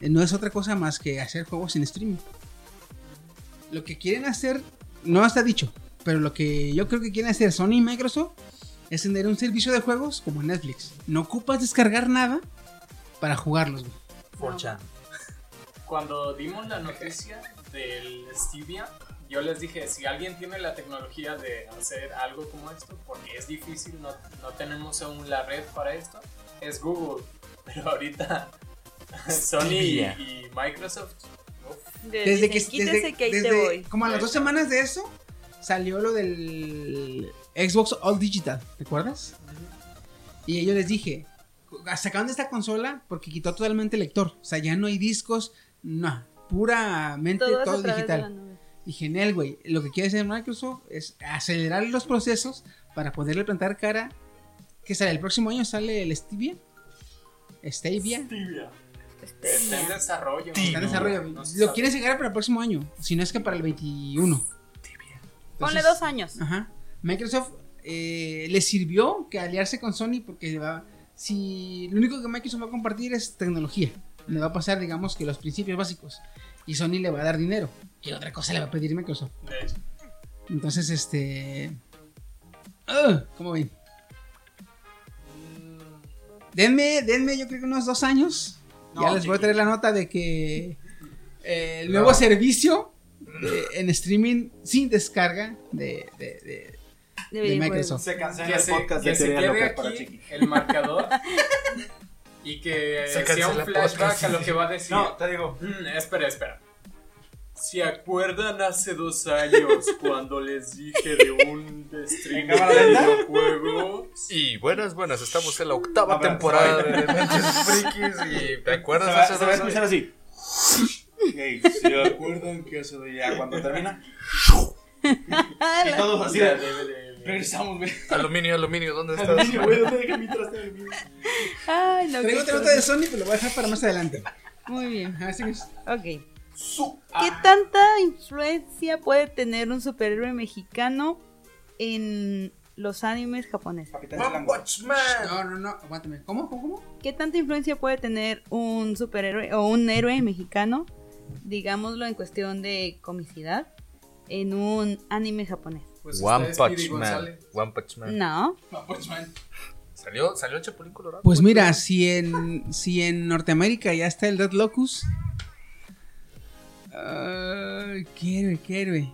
eh, No es otra cosa más que hacer juegos en streaming. Lo que quieren hacer, no está dicho, pero lo que yo creo que quieren hacer Sony y Microsoft es tener un servicio de juegos como Netflix. No ocupas descargar nada para jugarlos, güey. 4chan. Cuando dimos la noticia del Stevia, yo les dije, si alguien tiene la tecnología de hacer algo como esto, porque es difícil, no, no tenemos aún la red para esto, es Google. Pero ahorita Sony y Microsoft, Desde dicen, que desde- que ahí te desde- voy. como a las dos semanas de eso salió lo del Xbox All Digital, ¿te acuerdas? Y yo les dije, sacaron de esta consola porque quitó totalmente el lector, o sea, ya no hay discos, no, puramente Todo todo, digital. Y genial, güey, lo que quiere hacer Microsoft es acelerar los procesos para poderle plantar cara. ¿Qué sale? El próximo año sale el Stevia. Stevia. Este, está en desarrollo. Está en desarrollo. No Lo quieren sacar para el próximo año. Si no es que para el 21. Ponle Entonces- dos años. Ajá. Microsoft eh, le sirvió que aliarse con Sony porque va, si lo único que Microsoft va a compartir es tecnología, le va a pasar digamos que los principios básicos y Sony le va a dar dinero y otra cosa le va a pedir Microsoft. Entonces este, ¿cómo ven? Denme, denme, yo creo que unos dos años. Ya les voy a traer la nota de que eh, el nuevo servicio eh, en streaming sin descarga de, de- de- De de videojuegos. Microsoft. Se cancela el podcast que de se quede para Chiqui. el marcador y que Se sea cancela un flashback podcast. a lo que va a decir. No, te digo. Mm, espera, espera. ¿Se acuerdan hace dos años cuando les dije de un stream de videojuegos? Y buenas, buenas, estamos en la octava ver, temporada de Mentes Frikis y ¿te acuerdas Se va, hace se va a dos escuchar años? así. Ey, ¿Se acuerdan que hace de ya cuando termina? Y todos así de, Regresamos, güey. Aluminio, aluminio, ¿dónde estás? Aluminio, güey, ¿dónde dejé mi traste de aluminio? Ay, no. Qué otra nota de Sony, pero lo voy a dejar para más adelante. Muy bien. Ajá, sigues. Ok. ¿Qué Ah. tanta influencia puede tener un superhéroe mexicano en los animes japoneses? Capitán One Chilango. Punch Man. No, no, no, aguántame. ¿Cómo? ¿Cómo? ¿Cómo? ¿Qué tanta influencia puede tener un superhéroe o un héroe mexicano, digámoslo en cuestión de comicidad, en un anime japonés? Pues One Punch Man. One Punch Man. No. ¿Salió, salió el Chapulín Colorado? Pues mira, si en, si en Norteamérica ya está el Red Locus. Ay, qué héroe, qué héroe.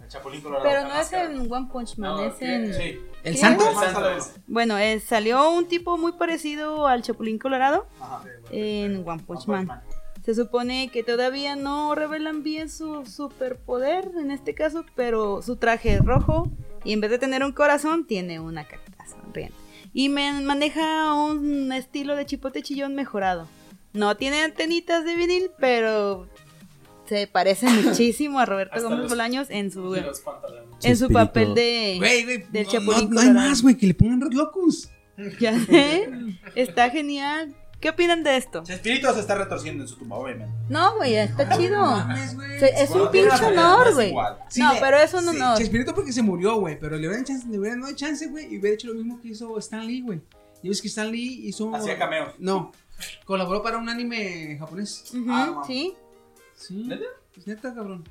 El Chapulín Colorado. Pero no es en One Punch Man, No, es ¿qué? en... Sí. ¿El santo? El santo es. Bueno, eh, salió un tipo muy parecido al Chapulín Colorado Ajá. en One Punch One Man. Se supone que todavía no revelan bien su superpoder en este caso, pero su traje es rojo y en vez de tener un corazón tiene una carita sonriente. Y me maneja un estilo de chipote chillón mejorado. No tiene antenitas de vinil, pero se parece muchísimo a Roberto Gómez Bolaños en su en su papel de Güey, güey, del no, Chapulín no- no hay más, güey, que le pongan Red Locus. Ya sé, está genial. ¿Qué opinan de esto? Chespirito se está retorciendo en su tumba, obviamente. No, güey, está chido. mames. Se- Es Bueno, un pinche no honor, güey. Sí, No, le- pero es un sí, honor. Chespirito porque se murió, güey, pero le hubieran, chance, le hubieran dado chance, güey, y hubiera hecho lo mismo que hizo Stan Lee, güey. Y ves que Stan Lee hizo... Hacía cameos. No, colaboró para un anime japonés. Ah, no mames. sí. Sí. ¿Neta? Es neta, cabrón.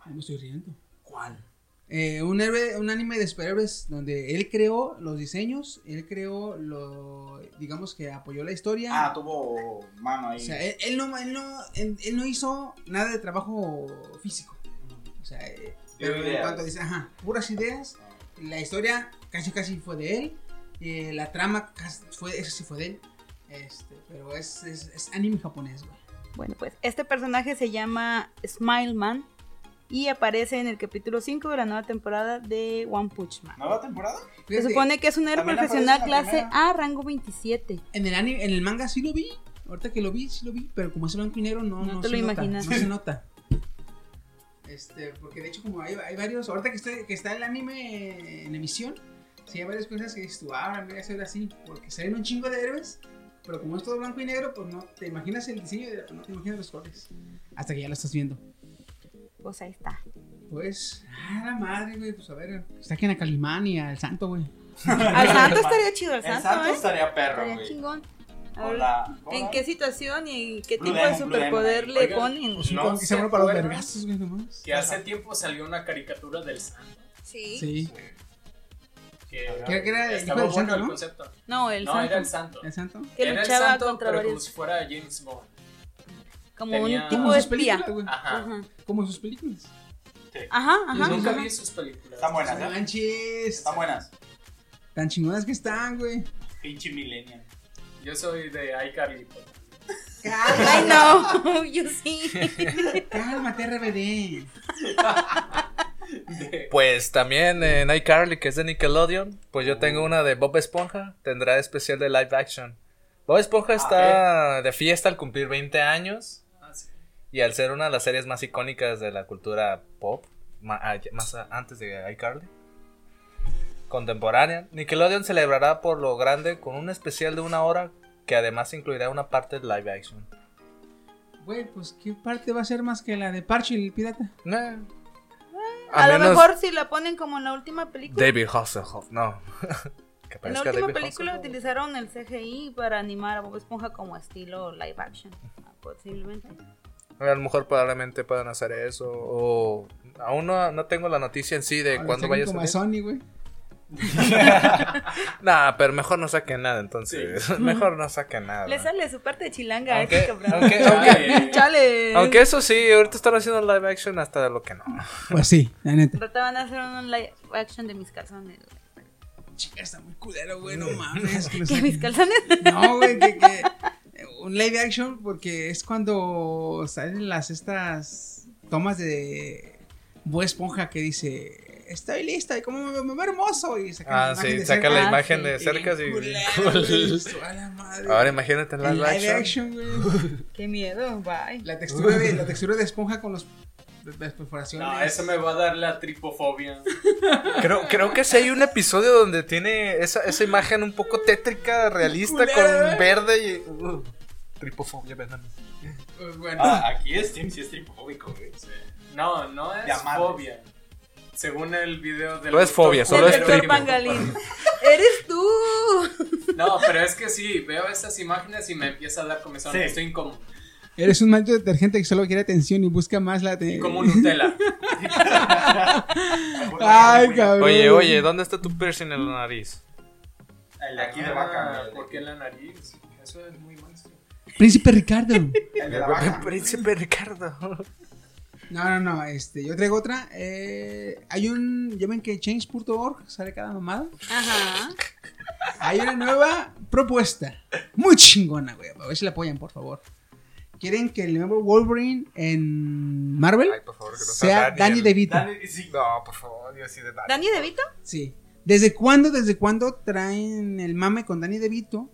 Ay, me estoy riendo. ¿Cuál? Eh, un, un anime de superhéroes donde él creó los diseños, él creó lo, digamos que apoyó la historia. Ah, tuvo mano ahí. o sea, él, él no, él, no, él, él no hizo nada de trabajo físico. O sea, eh, pero en ideas. cuanto dice, ajá, puras ideas. La historia casi casi fue de él. eh, la trama casi fue, eso sí fue de él. Este, pero es, es, es anime japonés, güey. Bueno, pues este personaje se llama Smile Man y aparece en el capítulo 5 de la nueva temporada de One Punch Man. ¿Nueva temporada? Se supone que es un héroe profesional clase primera. A, rango 27. En el, anime, en el manga sí lo vi. Ahorita que lo vi, sí lo vi. Pero como es blanco y negro, no, No no, te se lo nota, imaginas. No se nota. Este, porque de hecho, como hay, hay varios. Ahorita que está, que está el anime en emisión, sí hay varias cosas que dices tú, ah, voy a hacer así. Porque salen un chingo de héroes. Pero como es todo blanco y negro, pues no te imaginas el diseño, pero no te imaginas los colores. Hasta que ya lo estás viendo. Pues ahí está. Pues, ah, la madre, güey. Pues a ver, está aquí en a Calimán y al santo, güey. Al santo estaría chido, el El santo, santo ¿eh? estaría perro, Estaría güey. chingón. A Con ver, la- ¿cómo ¿En qué situación y qué tipo de superpoder le Oigan, ponen? Pues No se para los vergazos, güey, nomás. Que hace tiempo salió una caricatura del santo. Sí. Sí. Que Creo que era el hijo del santo, el ¿no? concepto. No, el no, santo. era el santo. ¿El santo? Que era el luchaba santo, contra pero varios. como si fuera James Bond. Como tenía- un tipo de espía. Ajá. Ajá. Como sus películas. Ajá, ajá. Nunca ajá. vi sus películas. Están buenas, No ¿eh? manches. Están buenas. Tan chingonas que están, güey. Pinche millennial. Yo soy de iCarly. pues. Ay, no. Yo sí. Cálmate, RBD. Pues también en iCarly, que es de Nickelodeon, pues yo tengo una de Bob Esponja, tendrá especial de live action. Bob Esponja está de fiesta al cumplir 20 años Ah, y al ser una de las series más icónicas de la cultura pop, ah, más antes de iCarly, contemporánea, Nickelodeon celebrará por lo grande con un especial de una hora que además incluirá una parte de live action. Güey, pues ¿qué parte va a ser más que la de Parche y el pirata? Nah, A, A, lo mejor si la ponen como en la última película. David Hasselhoff, no. que en la última David película Hasselhoff. utilizaron el CGI para animar a Bob Esponja como estilo live action. ah, Posiblemente. A lo mejor probablemente puedan hacer eso. O aún no, no tengo la noticia en sí de Ahora cuándo vaya a salir. Sony, güey. Nah, pero mejor no saquen nada entonces. mejor no saquen nada. Le sale su parte de chilanga a este cabrón. aunque- aunque- Chale. Aunque eso sí, ahorita están haciendo live action hasta de lo que no. Pues sí, la neta. Ahorita van a hacer un live action de mis calzones. Chica, está muy culero, güey, no mames. ¿Qué, saquen. mis calzones? No, güey, que, que un live action porque es cuando salen las estas tomas de Bob Esponja que dice estoy lista y como me, me veo hermoso y sacan Ah, la imagen sí, de saca cerca. la imagen sí, de cerca y. La. Ahora imagínate en En live, action. action, güey. Qué miedo, bye. La textura de la textura de esponja con los las perforaciones. No, eso me va a dar la tripofobia. Creo, creo que sí hay un episodio donde tiene esa, esa imagen un poco tétrica, realista, Culera. con verde y. uh, tripofobia, ven Pues bueno. Ah, aquí es Tim, sí es tripofóbico, güey. No, no es fobia. Según el video del. No es fobia, solo es Pangalín. ¡Eres tú! No, pero es que sí, veo estas imágenes y me empieza a dar comezón. Sí. Estoy incómodo. Eres un maldito detergente que solo quiere atención y busca más la atención. como Nutella. Ay, cabrón. Oye, oye, ¿dónde está tu piercing en la nariz? El de aquí de Ah, vaca. de- ¿Por qué en la nariz? Eso es muy maestro. Príncipe Ricardo. El de la vaca. Príncipe Ricardo. No, no, no, este, yo traigo otra. Eh, hay un, ya ven que change.org sale cada mamada. Ajá. Hay una nueva propuesta. Muy chingona, güey. A ver si la apoyan, por favor. Quieren que el nuevo Wolverine en Marvel Ay, por favor, que no sea Danny DeVito. Dani, sí. No, por favor, yo así de Danny. ¿Dani DeVito? Sí. ¿Desde cuándo, desde cuándo traen el mame con Danny DeVito?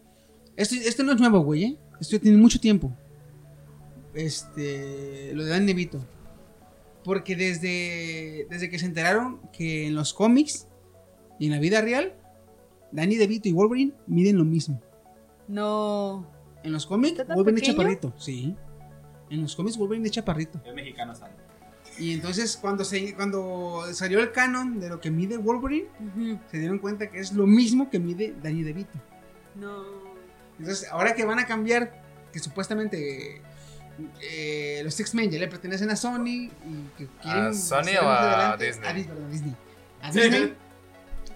Esto, esto no es nuevo, güey, ¿eh? Esto ya tiene mucho tiempo. Este, lo de Danny DeVito. Porque desde, desde que se enteraron que en los cómics y en la vida real, Danny DeVito y Wolverine miden lo mismo. No. En los cómics, ¿Está tan Wolverine es chaparrito. Sí. En los cómics, Wolverine es chaparrito. Es mexicano, Sandro. Y entonces, cuando, se, cuando salió el canon de lo que mide Wolverine, se dieron cuenta que es lo mismo que mide Danny DeVito. No. Entonces, ahora que van a cambiar, que supuestamente eh, los X-Men ya le pertenecen a Sony y que quieren. ¿A Sony o a adelante- Disney? A, Dis- perdón, a Disney. A Disney.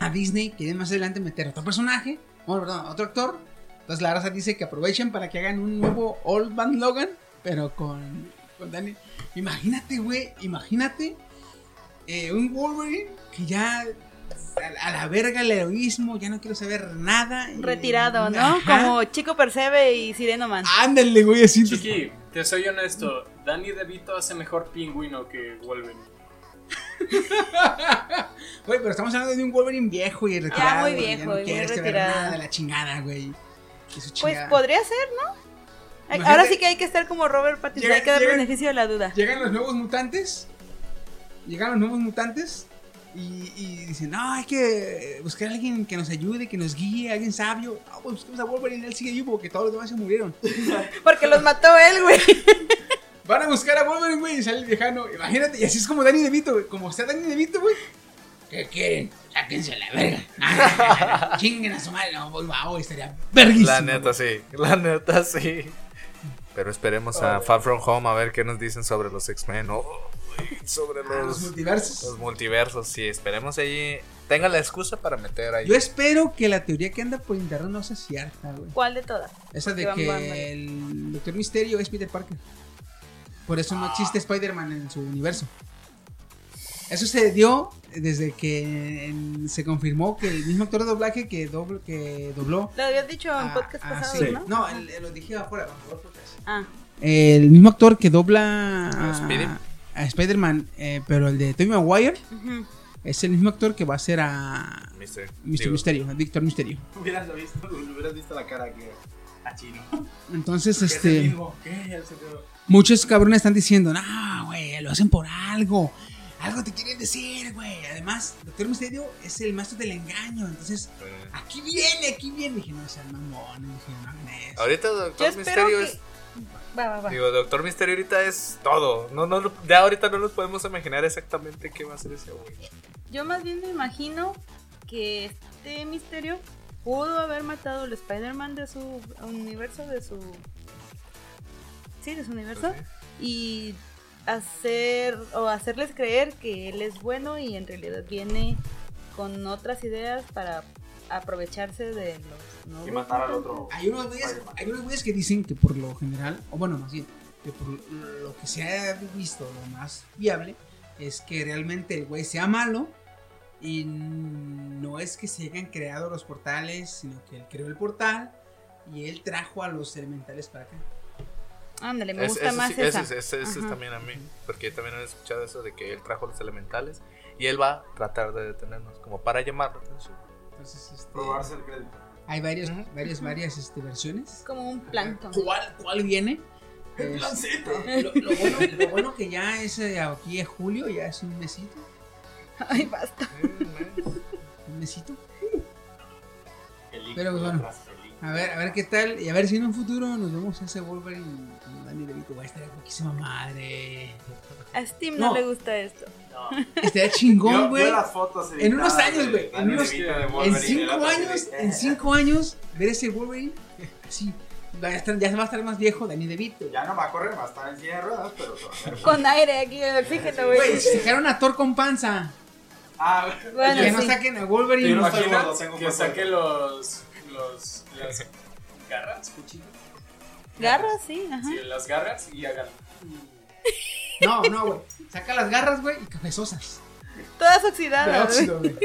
a Disney quieren más adelante meter otro personaje, bueno, perdón, otro actor. Entonces, la raza dice que aprovechen para que hagan un nuevo Old Man Logan, pero con, con Danny. Imagínate, güey, imagínate eh, un Wolverine que ya. A, la verga el heroísmo, ya no quiero saber nada. Retirado, ¿no? Ajá. Como Chico Percebe y Sireno Man. Ándale, güey, así. Chiqui, te soy honesto. Danny DeVito hace mejor pingüino que Wolverine. Güey, pero estamos hablando de un Wolverine viejo y retirado. muy güey, viejo no y muy retirado. nada de la chingada, güey. Pues podría ser, ¿no? Imagínate- Ahora sí que hay que estar como Robert Pattinson, Llega- hay que dar beneficio de la duda. Llegan los nuevos mutantes. Llegan los nuevos mutantes. Y, y dicen, no, hay que buscar a alguien que nos ayude, que nos guíe, alguien sabio. No, pues busquemos a Wolverine, él sigue vivo porque todos los demás se murieron. Porque los mató él, güey. Van a buscar a Wolverine, güey, y sale el viejano. Imagínate, y así es como Danny DeVito, güey. Como está Danny DeVito, güey. ¿Qué quieren? Sáquense a la verga. Ah, chinguen a su madre. No, pues, wow, estaría verguísimo. La neta sí, la neta sí. Pero esperemos a Far From Home a ver qué nos dicen sobre los X-Men o sobre Ah, los los, multiversos. los multiversos. Sí, esperemos ahí. Tengan la excusa para meter ahí. Yo espero que la teoría que anda por internet no sea cierta, güey. ¿Cuál de todas? Esa de Que van- que van- el Doctor Misterio es Peter Parker. Por eso no existe Spider-Man en su universo. Eso se dio desde que en- se confirmó que el mismo actor de doblaje que, dobl- que dobló. Lo habías dicho en a- podcast a- pasados, sí. ¿no? No, el- el- lo dije afuera. afuera, podcast. Ah, El mismo actor que dobla. A, Spider-Man, eh, pero el de Tobey Maguire, es el mismo actor que va a ser a Mister- Misterio, a Víctor Misterio. Hubieras visto, hubieras visto la cara que a Chino. Entonces, es este. Muchos cabrones están diciendo, no, güey, lo hacen por algo. algo te quieren decir, güey. Además, Doctor Misterio es el maestro del engaño. Entonces, aquí viene, aquí viene. Dije, no sean mamón. Dije, no hagan eso. Ahorita Doctor Misterio que... es. Va, va, va. Digo, Doctor Misterio ahorita es todo. No, no, ya ahorita no nos podemos imaginar exactamente qué va a hacer ese güey. Yo más bien me imagino que este misterio pudo haber matado al Spider-Man de su universo, de su... Sí, de su universo. Y hacer o hacerles creer que él es bueno y en realidad viene con otras ideas para aprovecharse de los Y matar al otro. Hay unos güeyes, Spider-Man. hay unos güeyes que dicen que por lo general, o bueno, más bien, que por lo que se ha visto, lo más viable, es que realmente el güey sea malo y no es que se hayan creado los portales, sino que él creó el portal y él trajo a los elementales para acá. Ándale, me Es- gusta ese más sí- esa. ese- ese- también a mí. Porque también he escuchado eso de que él trajo los elementales y él va a tratar de detenernos, como para llamar la atención. Entonces, este, Robarse el crédito. Hay varias, varias, varias este, versiones. Es como un plancton. ¿Cuál, cuál viene? El plancito. lo, lo bueno, lo bueno que ya es eh, aquí es julio, ya es un mesito. Ay, basta. Un mesito. Pero, pues, bueno. A ver, a ver qué tal. Y a ver si en un futuro nos vemos a ese Wolverine con Danny DeVito. Va a estar poquísima madre. A Steam no, No. le gusta esto. No. Estaría chingón, Yo- güey. yo En unos años, güey, en unos- cinco años, en cinco años, ver ese Wolverine así. Estar, ya va a estar más viejo Danny DeVito. Ya no va a correr, va a estar en silla de ruedas, pero. Con aire aquí en el oxígeno, Güey, güey. si sacaron a Thor con panza. Ah, Bueno, que no sí. saquen a ¿Te Wolverine. no estoy imaginas gordo, tengo que fuerza. saque los, los, las garras, cuchillos? Garras, sí, ajá. Sí, las garras y hagan. No, no, güey. Saca las garras, güey, y cabezosas. Todas oxidadas, güey. óxido, güey.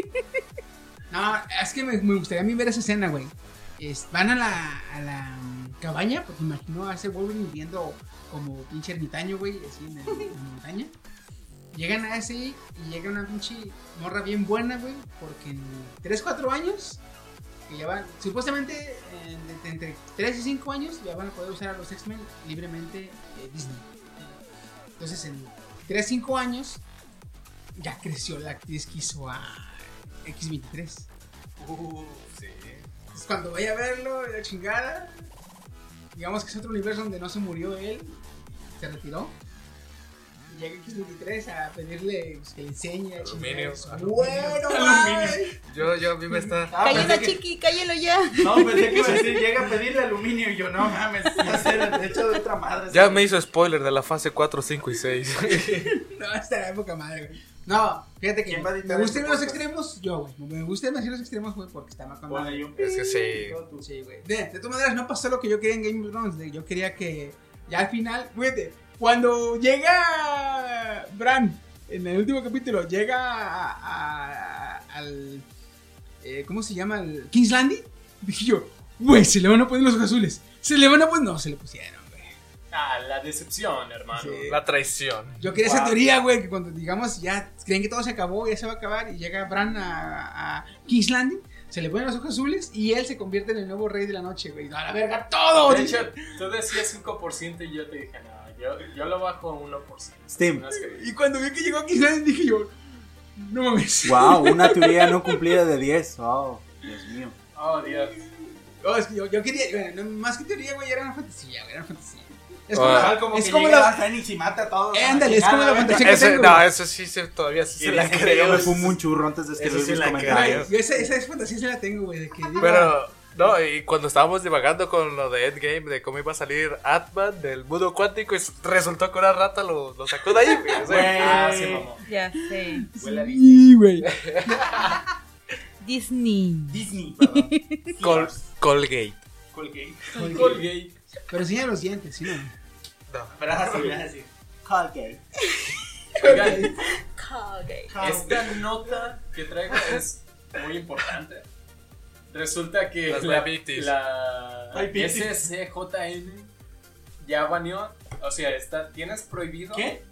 No, es que me, me gustaría a mí ver esa escena, güey. Es- van a la, a la mm, cabaña, porque imagino a ese Wolverine viviendo como pinche ermitaño, güey, así en, el- en la montaña. Llegan a ese y llega una pinche morra bien buena, güey, porque en 3, 4 años, que ya van, supuestamente en- entre 3 y 5 años, ya van a poder usar a los X-Men libremente eh, Disney. Entonces en 3, 5 años, ya creció la actriz que hizo a X23. Uh, sí. Entonces, cuando vaya a verlo, la chingada, digamos que es otro universo donde no se murió él, se retiró. Llega X23 a pedirle pues, que le enseñe Aluminio. Bueno, Aluminio. mames. Yo, yo a mí me está. Ah, que- chiqui, cállalo ya. No, pensé que iba a decir, llega a pedirle aluminio y yo, no mames, va a ser de hecho de otra madre. Ya me hizo spoiler de la fase 4, 5 y 6. No, esta era época madre, güey. No, fíjate que ¿Quién va a editar me gustan este los extremos, yo, güey. Me gustan más los extremos, güey, porque está más con ahí un Es que sí. Sí, güey. De, de todas maneras, no pasó lo que yo quería en Game of Thrones. Yo quería que ya al final, fíjate, cuando llega Bran, en el último capítulo, llega a- a- al. eh, ¿Cómo se llama? El King's Landing. Dije yo, güey, se le van a poner los ojos azules. Se le van a poner. No, se le pusieron, güey. Ah, la decepción, hermano. Sí. La traición. Yo quería esa teoría, güey, que cuando digamos ya creen que todo se acabó, ya se va a acabar y llega Bran a, a King's Landing, se le ponen los ojos azules y él se convierte en el nuevo rey de la noche, güey. A la verga, todo. De hecho, tú decías 5% y yo te dije, no, yo, yo lo bajo a 1%. Steam. No es que- Y cuando vi que llegó a King's Landing dije yo, no mames. Wow, una teoría no cumplida de 10. Wow, Dios mío. Oh, Dios. No, es que yo, yo quería, bueno, no, más que teoría, güey, era una fantasía, güey, era una fantasía. Es Ah. como, Igual como es que como la... Fénix y mata a todos. Eh, ándale, es como la fantasía que Ese, tengo. no, eso sí se, todavía sí se la que yo creo. me fumo un churro antes de escribir sí mis comentarios. Yo esa, esa fantasía sí la tengo, güey, de que digo, Pero, no, y cuando estábamos divagando con lo de Endgame, de cómo iba a salir Atman del mundo cuántico, y resultó que una rata lo, lo sacó de ahí, güey. O sea, Ah, sí, mamá. Ya sé. Huele a Sí, güey. Disney. Disney, perdón. Col- Colgate. Colgate. Colgate. Pero enseña los dientes, ¿sí no? Frase, frase. Colgate. Oigan, Colgate. esta nota que traigo es muy importante. Resulta que Las la. SCJN ya baneó, o sea, está, tienes prohibido ¿Qué?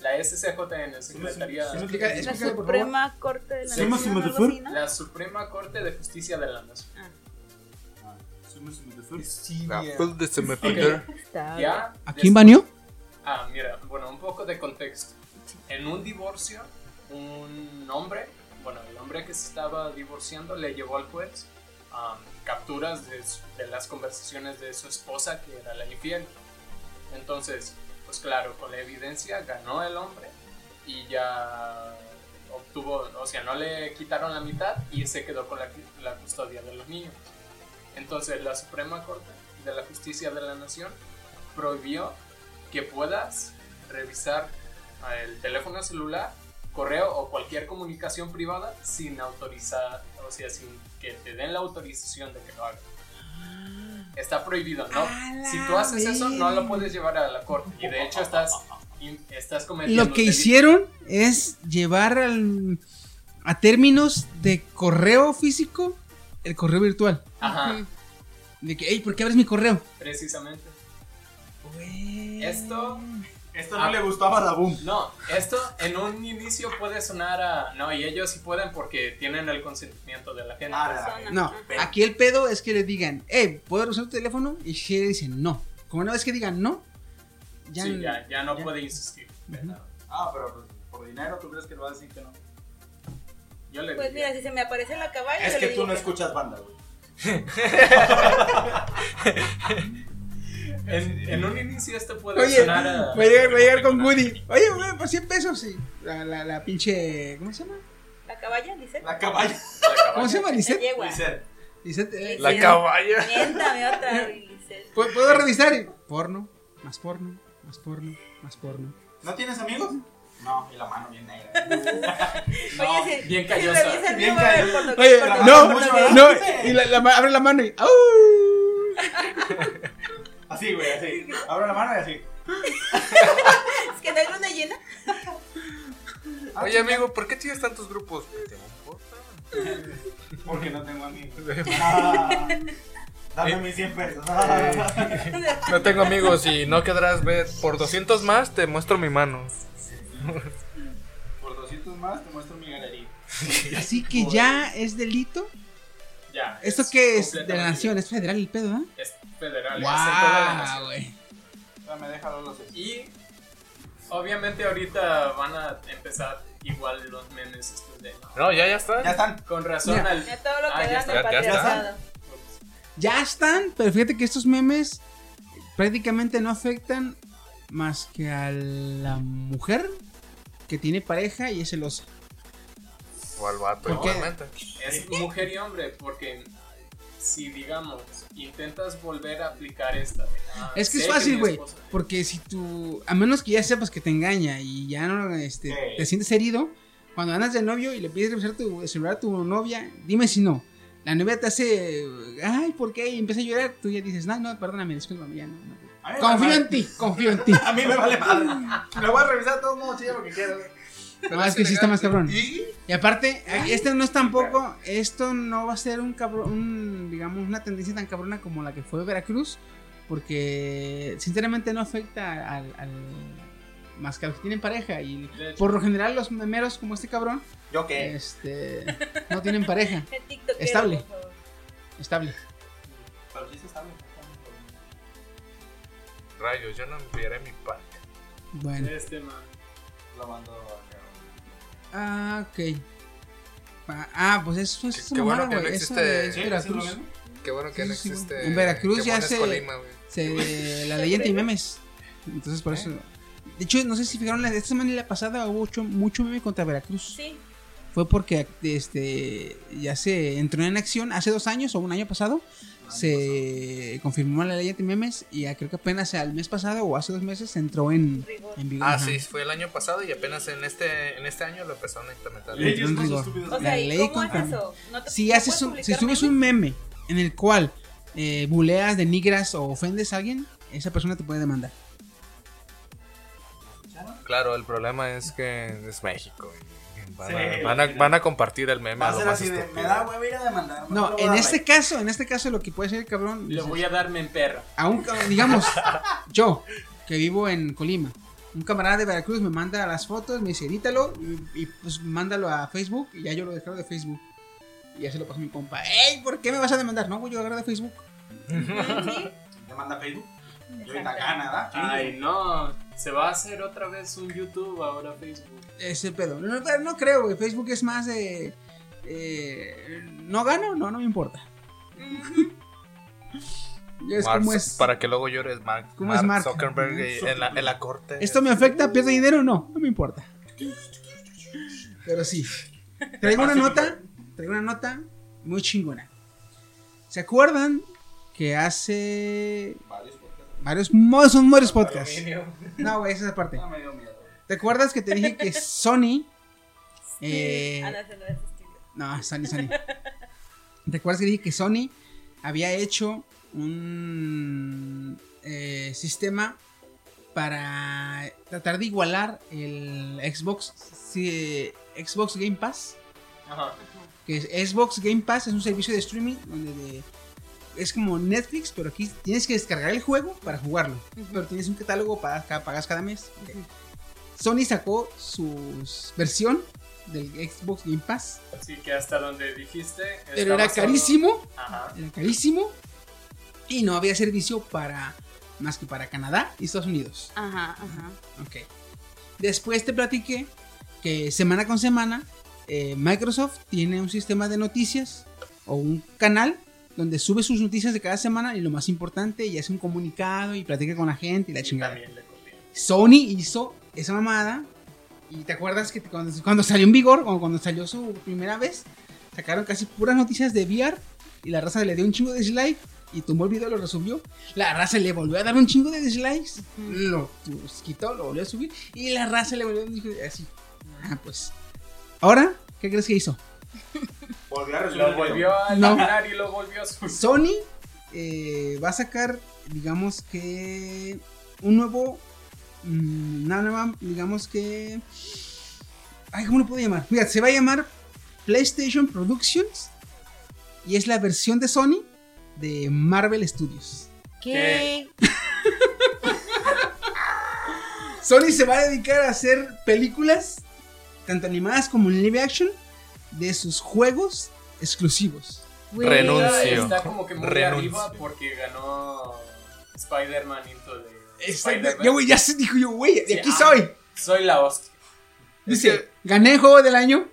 la SCJN, Secretaría, ¿Sí me explica- La? Suprema Corte de la Sí, Nación. sí, Suprema Corte de Justicia de la Nación. Está Ya ¿A quién baneó? Ah, mira, bueno, un poco de contexto. En un divorcio, un hombre, bueno, el hombre que se estaba divorciando le llevó al juez um, capturas de, las conversaciones de su esposa que era la infiel. Entonces, pues claro, con la evidencia ganó el hombre y ya obtuvo, o sea, no le quitaron la mitad y se quedó con la, la custodia de los niños. Entonces, la Suprema Corte de la Justicia de la Nación prohibió que puedas revisar eh, el teléfono celular, correo o cualquier comunicación privada sin autorizar, o sea, sin que te den la autorización de que lo hagas. Está prohibido, ¿no? Si tú haces eso, no lo puedes llevar a la corte. Y de hecho estás, estás cometiendo Lo que hicieron es llevar al- a términos de correo físico el correo virtual. Ajá, De que, hey, ¿por qué abres mi correo? precisamente. Esto Esto no le gustó a Badaboom. No, esto en un inicio puede sonar a. No, y ellos sí pueden porque tienen el consentimiento de la gente. Ah, No, aquí el pedo es que le digan, hey, ¿puedo usar tu teléfono? Y si le dicen no. Como una vez que digan no, ya, sí, ya, ya no puede insistir. Ah, pero pues, por dinero, ¿tú crees que va a decir que no? Yo le Pues diría. mira, si se me aparece en la caballa. Es yo que le tú no que escuchas banda, güey. En, en un inicio esto puede Oye, sonar a. voy a llegar, voy a llegar con Woody. Oye, güey, por 100 pesos, sí. La, la, la pinche. ¿Cómo se llama? La caballa, dice. La caballa. ¿Cómo se llama? La Lisette. Lisette. Lisette, eh, La caballa. Miéntame otra, Lisette. ¿Puedo, revisar? Porno, más porno, más porno, más porno. ¿No tienes amigos? No, y la mano bien negra. Oye, si, bien callosa. Bien Oye, no, no, y la, la ma- abre la mano y. ¡Au! Así, güey, así. Abro la mano y así. Es que no hay luna llena. Oye, amigo, ¿por qué tienes tantos grupos? ¿Te importa? Porque no tengo amigos. Ah, dame mis 100 pesos. Ah. No tengo amigos y no querrás ver. Por 200 más te muestro mi mano. Por 200 más te muestro mi galería. Así que ya es delito. Ya. ¿Esto qué es? De la nación, es federal el pedo, ¿eh? Es federal. es en toda la ¡Wow, nación. güey! Dame, déjalo los seis. Y obviamente ahorita van a empezar igual los memes estos de. No, ya, ya está. Ya están. Con razón Mira. al. Ya todo lo que Ah, ya dan está. del Ya- ya está. patriarcado. Ya están, pero fíjate que estos memes prácticamente no afectan más que a la mujer que tiene pareja y es celosa. O al vato, igualmente. Es mujer y hombre, porque si digamos intentas volver a aplicar esta. ah, Es que es fácil, güey. Porque si tú, a menos que ya sepas que te engaña y ya no este, Sí. te sientes herido, cuando andas de novio y le pides revisar tu celular a tu novia, dime si no. La novia te hace, ay, ¿por qué? Y empieza a llorar, tú ya dices, no, no, perdóname, discúlpame, ya no. no". Confío en ti, confío en ti. A mí me vale madre. Lo voy a revisar de todos modos, sí, lo que No, es que sí está más cabrón. ¿Y? Y aparte, este no es tampoco, esto no va a ser un cabrón, un, digamos, una tendencia tan cabrona como la que fue Veracruz, porque sinceramente no afecta al, al- más que a los que tienen pareja y por lo general los memeros como este cabrón, ¿Yo qué? este, no tienen pareja Estable. estable. Pero sí se sabe. Rayos, yo no enviaré mi pack. Bueno, Este man. Lo mando a ah, ok. Ah, Ah, pues eso es Qué- qué bueno que no eso existe- es ¿Sí? ¿Sí es lo Veracruz. Qué bueno que Sí, no sí. existe. En Veracruz ya es se- Colima. Se, la leyenda y memes. Entonces por eso. De hecho, no sé si fijaron, la- esta semana y la pasada hubo mucho, mucho meme contra Veracruz. Sí. Fue porque este ya se entró en acción hace dos años o un año pasado. Se confirmó la ley de memes y ya creo que apenas al mes pasado o hace dos meses entró en, vigor. Ah, Ajá. sí, fue el año pasado y apenas en este, en este año lo empezaron a implementar. En con sus rigor. estúpidos O La sea, ¿y ley cómo contra- es eso? ¿No te- Si no haces un, si subes memes? un meme en el cual eh, buleas, denigras o ofendes a alguien, esa persona te puede demandar. Claro, el problema es que es México. y Van, Sí, a, van, a, van a compartir el meme Va a a lo ser más así de, me da hueva ir a demandar. No, a en este caso, en este caso lo que puede ser el cabrón. Le dices, voy a darme en perra. a un digamos, yo, que vivo en Colima, un camarada de Veracruz me manda las fotos, me dice, edítalo y, y, pues mándalo a Facebook y ya yo lo declaro de Facebook. Y ya se lo paso a mi compa. ¡Ey! ¿Por qué me vas a demandar? No, güey, yo agarro de Facebook. Demanda Facebook. Yo ahorita gana, ¿verdad? Ay, no. Se va a hacer otra vez un YouTube, ahora Facebook. Ese pedo. No, pero no creo, güey. Facebook es más de. eh, ¿No gano? No, no me importa. Es Mark- como es. Para que luego llores Mark, ¿Cómo es Mark? Zuckerberg en, la, en la corte. ¿Esto me afecta? ¿Pierdo dinero? No, no me importa. Pero sí. Traigo una nota. Traigo una nota muy chingona. ¿Se acuerdan que hace. Varios. Mo- Son varios podcasts. No, güey, esa es aparte. No me dio miedo. ¿Te acuerdas que te dije que Sony. Eh, Ah, no, ese no es estilo. no, Sony, Sony. ¿Te acuerdas que dije que Sony había hecho un eh, sistema para tratar de igualar el Xbox, sí, Xbox Game Pass? Ajá. Que es- Xbox Game Pass es un servicio de streaming donde de- es como Netflix, pero aquí tienes que descargar el juego para jugarlo. Pero tienes un catálogo para pagas cada mes. Sony sacó su versión del Xbox Game Pass, Así que hasta donde dijiste. pero era basado- carísimo. Ajá. Era carísimo. Y no había servicio para más que para Canadá y Estados Unidos. Ajá, ajá. Ok. Después te platiqué que semana con semana eh, Microsoft tiene un sistema de noticias o un canal donde sube sus noticias de cada semana y lo más importante y hace un comunicado y platica con la gente y la chingada. También le conviene. Sony hizo esa mamada y te acuerdas que cuando, cuando salió en vigor o cuando salió su primera vez sacaron casi puras noticias de VR y la raza le dio un chingo de dislike y tomó el video lo resubió. La raza le volvió a dar un chingo de dislikes, lo pues, quitó, lo volvió a subir y la raza le volvió a decir así. Ah, pues. Ahora, ¿qué crees que hizo? Volvió a resumir Lo volvió a No. y lo volvió a subir. Sony eh, va a sacar, digamos que, un nuevo, mm, una nueva, digamos que, ay, ¿cómo lo puedo llamar? Mira, se va a llamar PlayStation Productions y es la versión de Sony de Marvel Studios. ¿Qué? Sony se va a dedicar a hacer películas, tanto animadas como en live action, de sus juegos exclusivos. Renuncio. Está como que muy Renuncio. arriba porque ganó Spider-Man Into the. Spider-Man. Ya, güey, ya se dijo yo, güey, de Sí, aquí ah. soy. Soy la hostia. Dice, gané juego del año,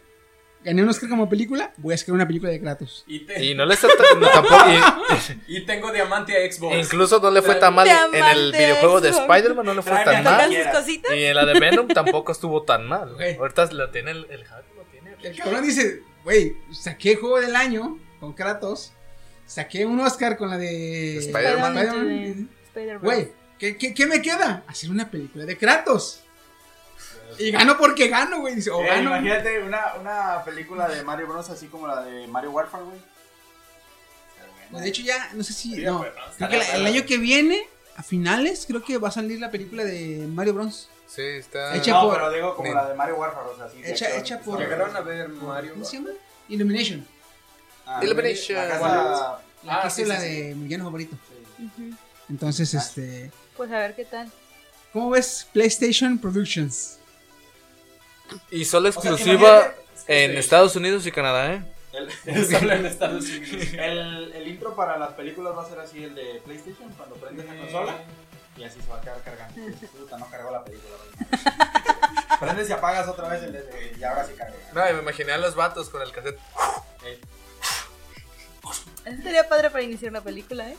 gané un Oscar como película, voy a sacar una película de Kratos. Y, te- Y no le está no, tampoco. y- y tengo diamante a Xbox. incluso no le fue tan mal en el videojuego de. Spider-Man, no le fue tan Tráeme ¿Tocan a mal. Y en la de Venom tampoco estuvo tan mal. Ahorita lo tiene el, el hack. El cabrón dice, güey, saqué juego del año con Kratos, saqué un Oscar con la de Spider-Man. Spider-Man. Spider-Man. Güey, ¿qué, qué, qué me queda? Hacer una película de Kratos. Y gano porque gano, güey. Dice, o Eh, gano. imagínate una, una película de Mario Bros. así como la de Mario Warfare, güey. Pues, de hecho, ya, no sé si. No, bueno, creo que la- el bueno. año que viene, a finales, creo que va a salir la película de Mario Bros. Sí, está. Echa no, por- pero digo como la de Mario Warfare, o sea, sí. de Hecha- hecha por- Llegaron a ver Mario. ¿Cómo se llama? Illumination. Ah, Illumination. La casa... La Ah, que sí, hizo la sí, de mi villano favorito. Entonces, este. Pues a ver qué tal. ¿Cómo ves PlayStation Productions? Y solo O sea, exclusiva imagínate, en sí. Estados Unidos y Canadá, ¿eh? El, Solo en Estados Unidos. el, el intro para las películas va a ser así, el de PlayStation, cuando prendes la consola. Y así se va a quedar cargando. Puta, no cargó la película. Prendes y apagas otra vez el. Y ahora sí carga. No, y me imaginé a los vatos con el cassette. Eso sería padre para iniciar una película, ¿eh?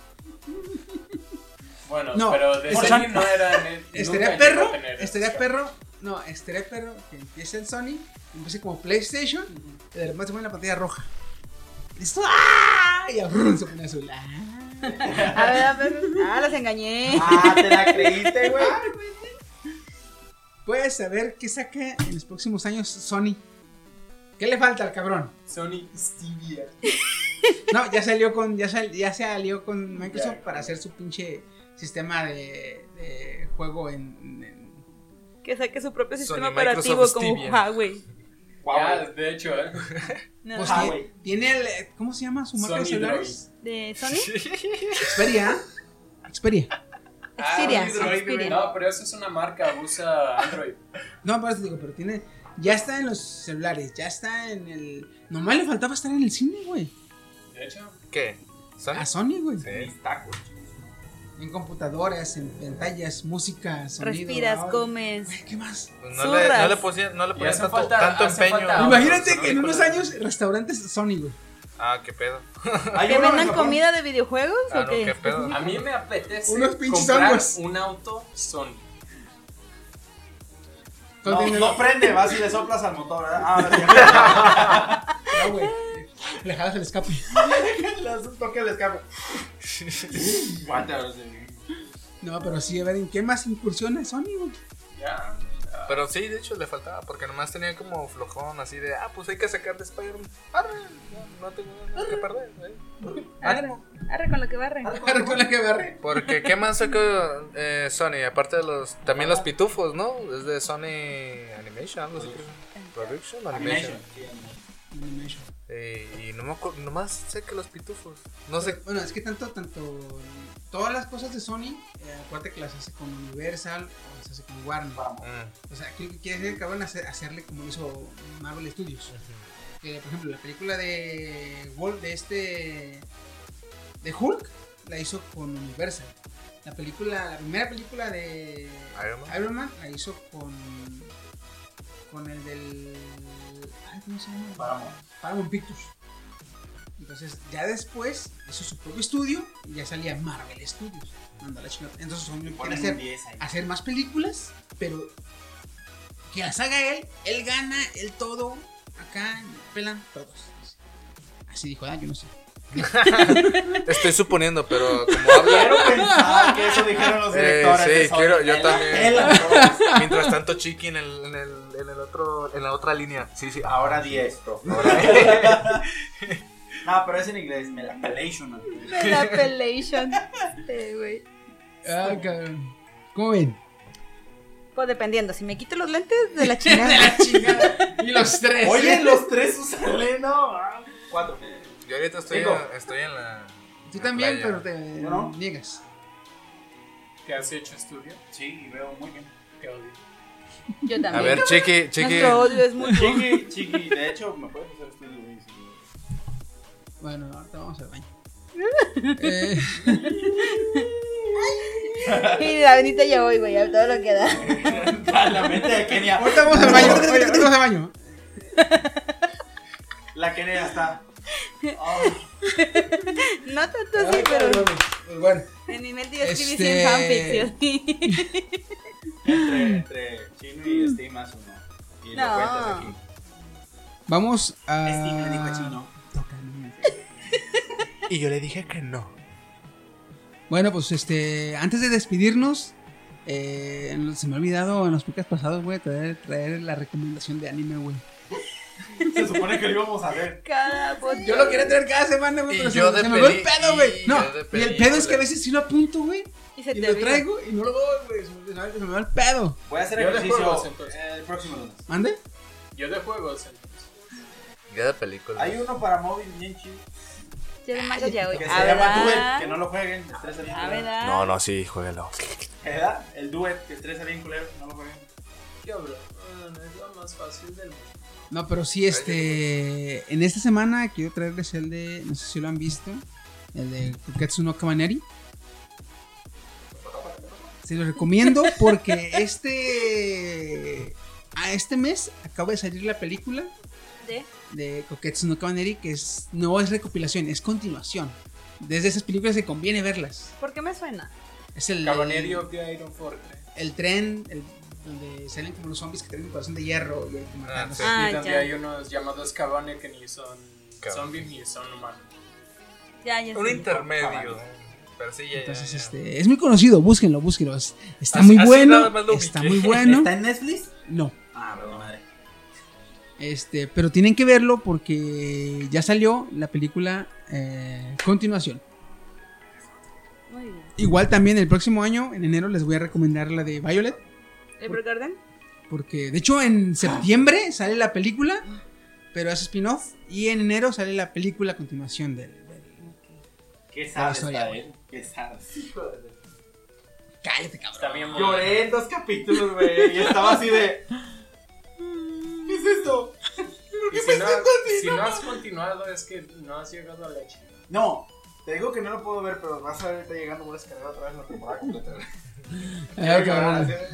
Bueno, No, pero de Sony no era. nunca Estaría llegó perro, estaría perro. No, estaría perro que empiece en Sony, empiece como PlayStation, y de repente se pone la pantalla roja. ¡ah! Y abrum, se pone azul. ¡Ah! A ver, a ver. Ah, los engañé. Ah, te la creíste, güey. Puedes saber qué saca en los próximos años Sony. ¿Qué le falta al cabrón? Sony Stevia. No, ya salió con, ya, sal- ya se alió con Microsoft para hacer su pinche sistema de, de juego en, en- Que saque su propio Sony sistema Microsoft operativo como Stevia. Huawei. Ya, de hecho, ¿eh? No. Pues Ah, tiene- güey. tiene el, ¿cómo se llama su marca de celulares? ¿De Sony? Xperia. Xperia. Xperia, Ah, Xperia. No, pero eso es una marca, usa Android. No, por eso te digo, pero tiene, ya está en los celulares, ya está en el, nomás le faltaba estar en el cine, güey. De hecho, ¿Qué? ¿Sony? A Sony, güey. Sí. Mis tacos. En computadoras, en pantallas, música, sonido. Respiras, audio. comes. Güey, ¿Qué más? Pues no, le, no Zurras. le pusieron, no le ponían tanto, falta- tanto hace empeño. falta- Imagínate no, que en no, unos no. años restaurantes Sony, güey. Ah, qué pedo. ¿Que vendan comida de videojuegos Ah, o no, qué? qué pedo. A mí me apetece Unos pinches comprar un auto Sony. No prende, vas y le soplas al motor. ¿verdad? Ah, No, güey. Le jalas el escape. Le das un toque al escape. No, pero sí, a ver, ¿en qué más incursiona Sony, güey? Ya. Pero sí, de hecho le faltaba, porque nomás tenía como flojón así de, ah, pues hay que sacar de Spider-Man. Arre, no, no tengo nada que perder. ¿eh? Arre, arre con lo que barre. Ahora con la que barre. Porque, ¿qué más sacó eh, Sony? Aparte de los, también los pitufos, ¿no? Es de Sony Animation, algo así. Production, Animation. Animation. Eh, y no me acuerdo, nomás sé que los pitufos. No sé. Bueno, es que tanto, tanto. Todas las cosas de Sony, eh, acuérdate que las hace con Universal o las hace con Warner. Mm, O sea, que quiere decir que van a hacer- hacerle como hizo Marvel Studios. Que, por ejemplo, la película de Wall, de este. de Hulk, la hizo con Universal. La película, la primera película de Iron Man. la hizo con. con el del. ¿Cómo se llama? Paramount. Paramount Pictures. Entonces, ya después hizo su propio estudio y ya salía Marvel Studios. Entonces, Ponen hacer un 10 ahí. hacer más películas, pero que las haga él, él gana, él todo, acá, pelan todos. Así dijo, ah, yo no sé. Estoy suponiendo, pero como habla. Quiero pensar que eso dijeron los Eh, directores. sí, quiero, yo también. Mientras tanto, Chiqui en el, en el, en el otro, en la otra línea. Sí, sí. Ahora 10, bro. No, pero es en inglés, me la pelation. La appellation. Sí, güey. Ah, cabrón. ¿Cómo ven? Pues dependiendo, si me quito los lentes de la chingada. De la chingada. Y los tres. Oye, los tres usan no. Ah, Cuatro. Yo ahorita estoy, estoy en la. Tú la también, playa. pero te ¿Yo no? niegas. ¿Qué has hecho estudio? Sí, y veo muy bien. Te odio. Yo también. A ver, Chiqui, Chiqui. Nuestro odio es muy Chiqui, chiqui, de hecho, me puedes hacer estudio, güey. si- Bueno, ahorita vamos al baño. Eh, Y la bendita ya voy, güey, a todo lo que da. La mente de Kenia. ahorita vamos al baño. Ahorita vamos al baño. La Kenia ya está. No tanto así, pero Pues bueno. en mi mente yo escribí Este- 100 fanfics. Entre, entre Chino y Steam más uno. Y No. lo cuentas aquí. Vamos a. Steam le dijo a Chino. Y yo le dije que no. Bueno, pues este, antes de despedirnos, eh, se me ha olvidado en los podcasts pasados, güey, traer, traer la recomendación de anime, güey. Se supone que lo íbamos a ver. Cada. Yo lo quería traer cada semana, güey, Y pero se, me- el pedo, güey. y No, y el pedo es que a veces sí lo apunto, güey, Y se y te lo olvida. traigo y no lo doy, güey. Se me, se me- se me va el pedo. Voy a hacer Yo de ejercicio juegos, entonces. el próximo lunes. ¿Mande? Yo de juegos, entonces. Ya de película. Hay uno para móvil bien chido. Yo de manga ya voy. Que se llama Duet, que no lo jueguen, estresa bien culero. No, no, sí, juégalo. ¿Verdad? El Duet, que estresa bien culero, no lo jueguen. ¿Qué hablo? No es lo más fácil del mundo. No, pero sí, este. En esta semana quiero traerles el de. No sé si lo han visto. El de Kuketsu no Kabaneri. Se lo recomiendo porque este. A este mes acaba de salir la película ¿De? de Koketsu no Kabaneri, que es, no es recopilación, es continuación. Desde esas películas se conviene verlas. ¿Por qué me suena? Es el, Cabaneri of the Iron Fortress. el tren el- donde salen como los zombies que tienen un corazón de hierro y hay que matarlos. sí. Ah, y donde ya. hay unos llamados Cabane que ni son Cabane. zombies ni son humanos. Ya, ya Un intermedio. Pero sí, ya, ya, Entonces, ya. este, es muy conocido, búsquenlo, búsquenlo. es- Está Así- muy así bueno. Está ubiqué. muy bueno. ¿Está en Netflix? No, Ah, pero madre. este, pero tienen que verlo porque ya salió la película eh, continuación. Muy bien. Igual también el próximo año, en enero, les voy a recomendar la de Violet. ¿El Garden? Porque, de hecho, en septiembre sale la película, pero es spin-off. Y en enero sale la película a continuación del. del- Qué La sad historia, está. Qué sad. Cállate, cabrón. Está bien Lloré en dos capítulos, güey. Y estaba así de. ¿Qué es esto? Y si no, si no has continuado es que no has llegado a la chica. No, Te digo que no lo puedo ver, pero vas a ver ahorita llegando, voy a descargar otra vez la temporada completa. Ah, Quiero llorar, cabrón.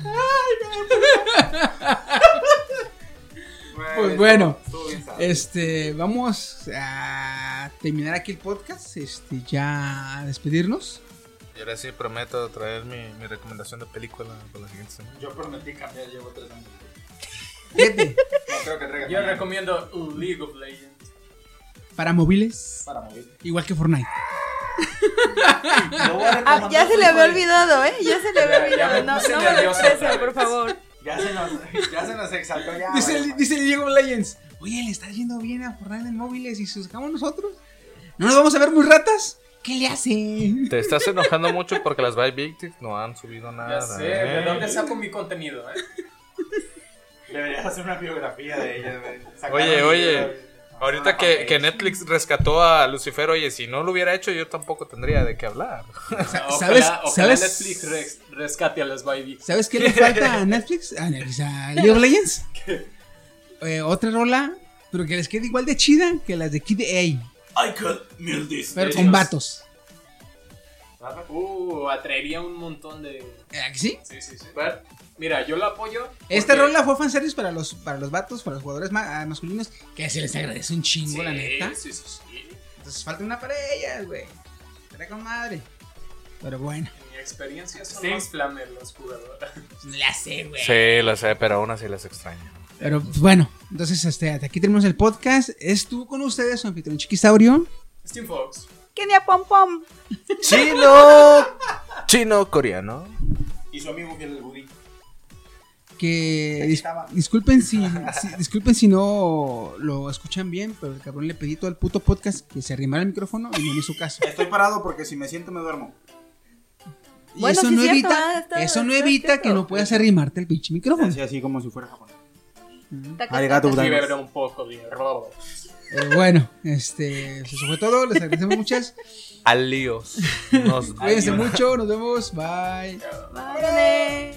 Pues bueno, este, vamos a terminar aquí el podcast, este, ya a despedirnos. Y ahora sí prometo traer mi, mi recomendación de película para la siguiente semana. Yo prometí cambiar, llevo tres años. Fíjate, No creo que traiga Yo recomiendo League of Legends. para móviles, para mover. igual que Fortnite. Ah, ya se le había olvidado, ¿eh? Ya se le había Ya- ya me olvidado. No, no me lo expresen, por favor. Ya se nos, ya se nos exaltó ya. Dice, el- dice el Diego Legends, oye, le está yendo bien a Fortnite en móviles y si sacamos nosotros, ¿no nos vamos a ver muy ratas? ¿Qué le hace? Te estás enojando mucho porque las Vibe Victims no han subido Ya nada. sé, ¿de ¿eh? dónde saco mi contenido? eh? Deberías hacer una biografía de ella, güey. Sacar Oye, oye. Ahorita Una que, que Netflix rescató a Lucifer, oye, si no lo hubiera hecho, yo tampoco tendría de qué hablar. Ojalá, ¿Sabes- ojalá sabes- Netflix rescate a las Baby. ¿Sabes qué le falta a Netflix? A Netflix, a League of Legends. Eh, otra rola, pero que les quede igual de chida que las de Kid A, I could mill this. pero con vatos. Uh, atraería un montón de. ¿Eh, ¿a que sí? Sí, sí, sí. Pero, mira, yo la apoyo. Esta porque- rola fue fanservice para los, para los vatos, para los jugadores ma- ah, masculinos, que se les agradece un chingo, Sí, la neta. sí, sí, sí. Entonces falta una para ellas, güey. Estará con madre. Pero bueno, En mi experiencia son Sí. más flamer los jugadores. no la sé, güey. Sí, lo sé, pero aún así las extraño. Pero pues, bueno, entonces este, hasta aquí tenemos el podcast. Estuvo con ustedes su anfitrión Chiquisaurio. Steam Fox. Kenia Pom Pom. Chino. Chino coreano. Y su amigo fiel el Budí. Que dis- disculpen si, si- disculpen si no lo escuchan bien, pero el cabrón le pedí todo el puto podcast que se arrimara el micrófono y no me hizo caso. Estoy parado porque si me siento me duermo. Y Bueno, eso sí no cierto, evita, ah, está- eso no evita cierto. que no puedas arrimarte el pinche micrófono. Así, así como si fuera japonés. Arigato, un poco de robo. Pero bueno, este, eso fue todo. Les agradecemos muchas. Alios. Nos Cuídense mucho, nos vemos. Bye. Es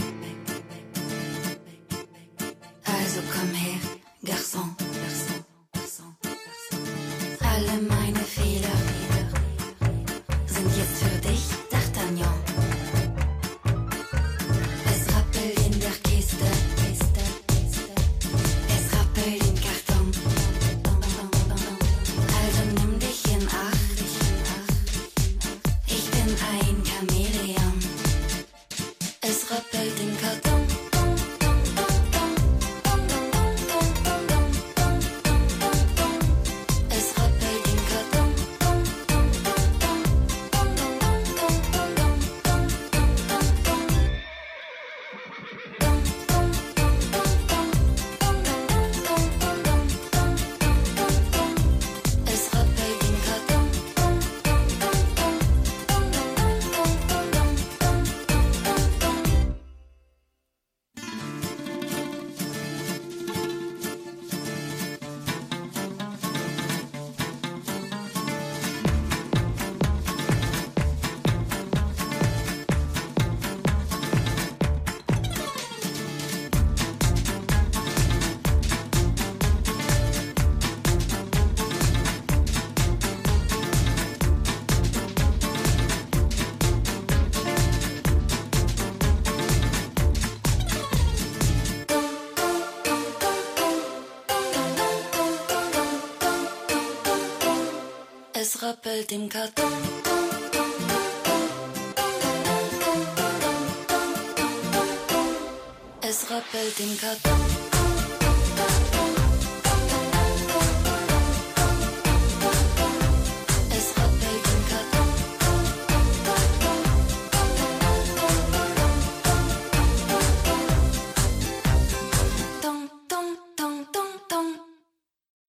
rappelt im Karton. Es rappelt im Karton.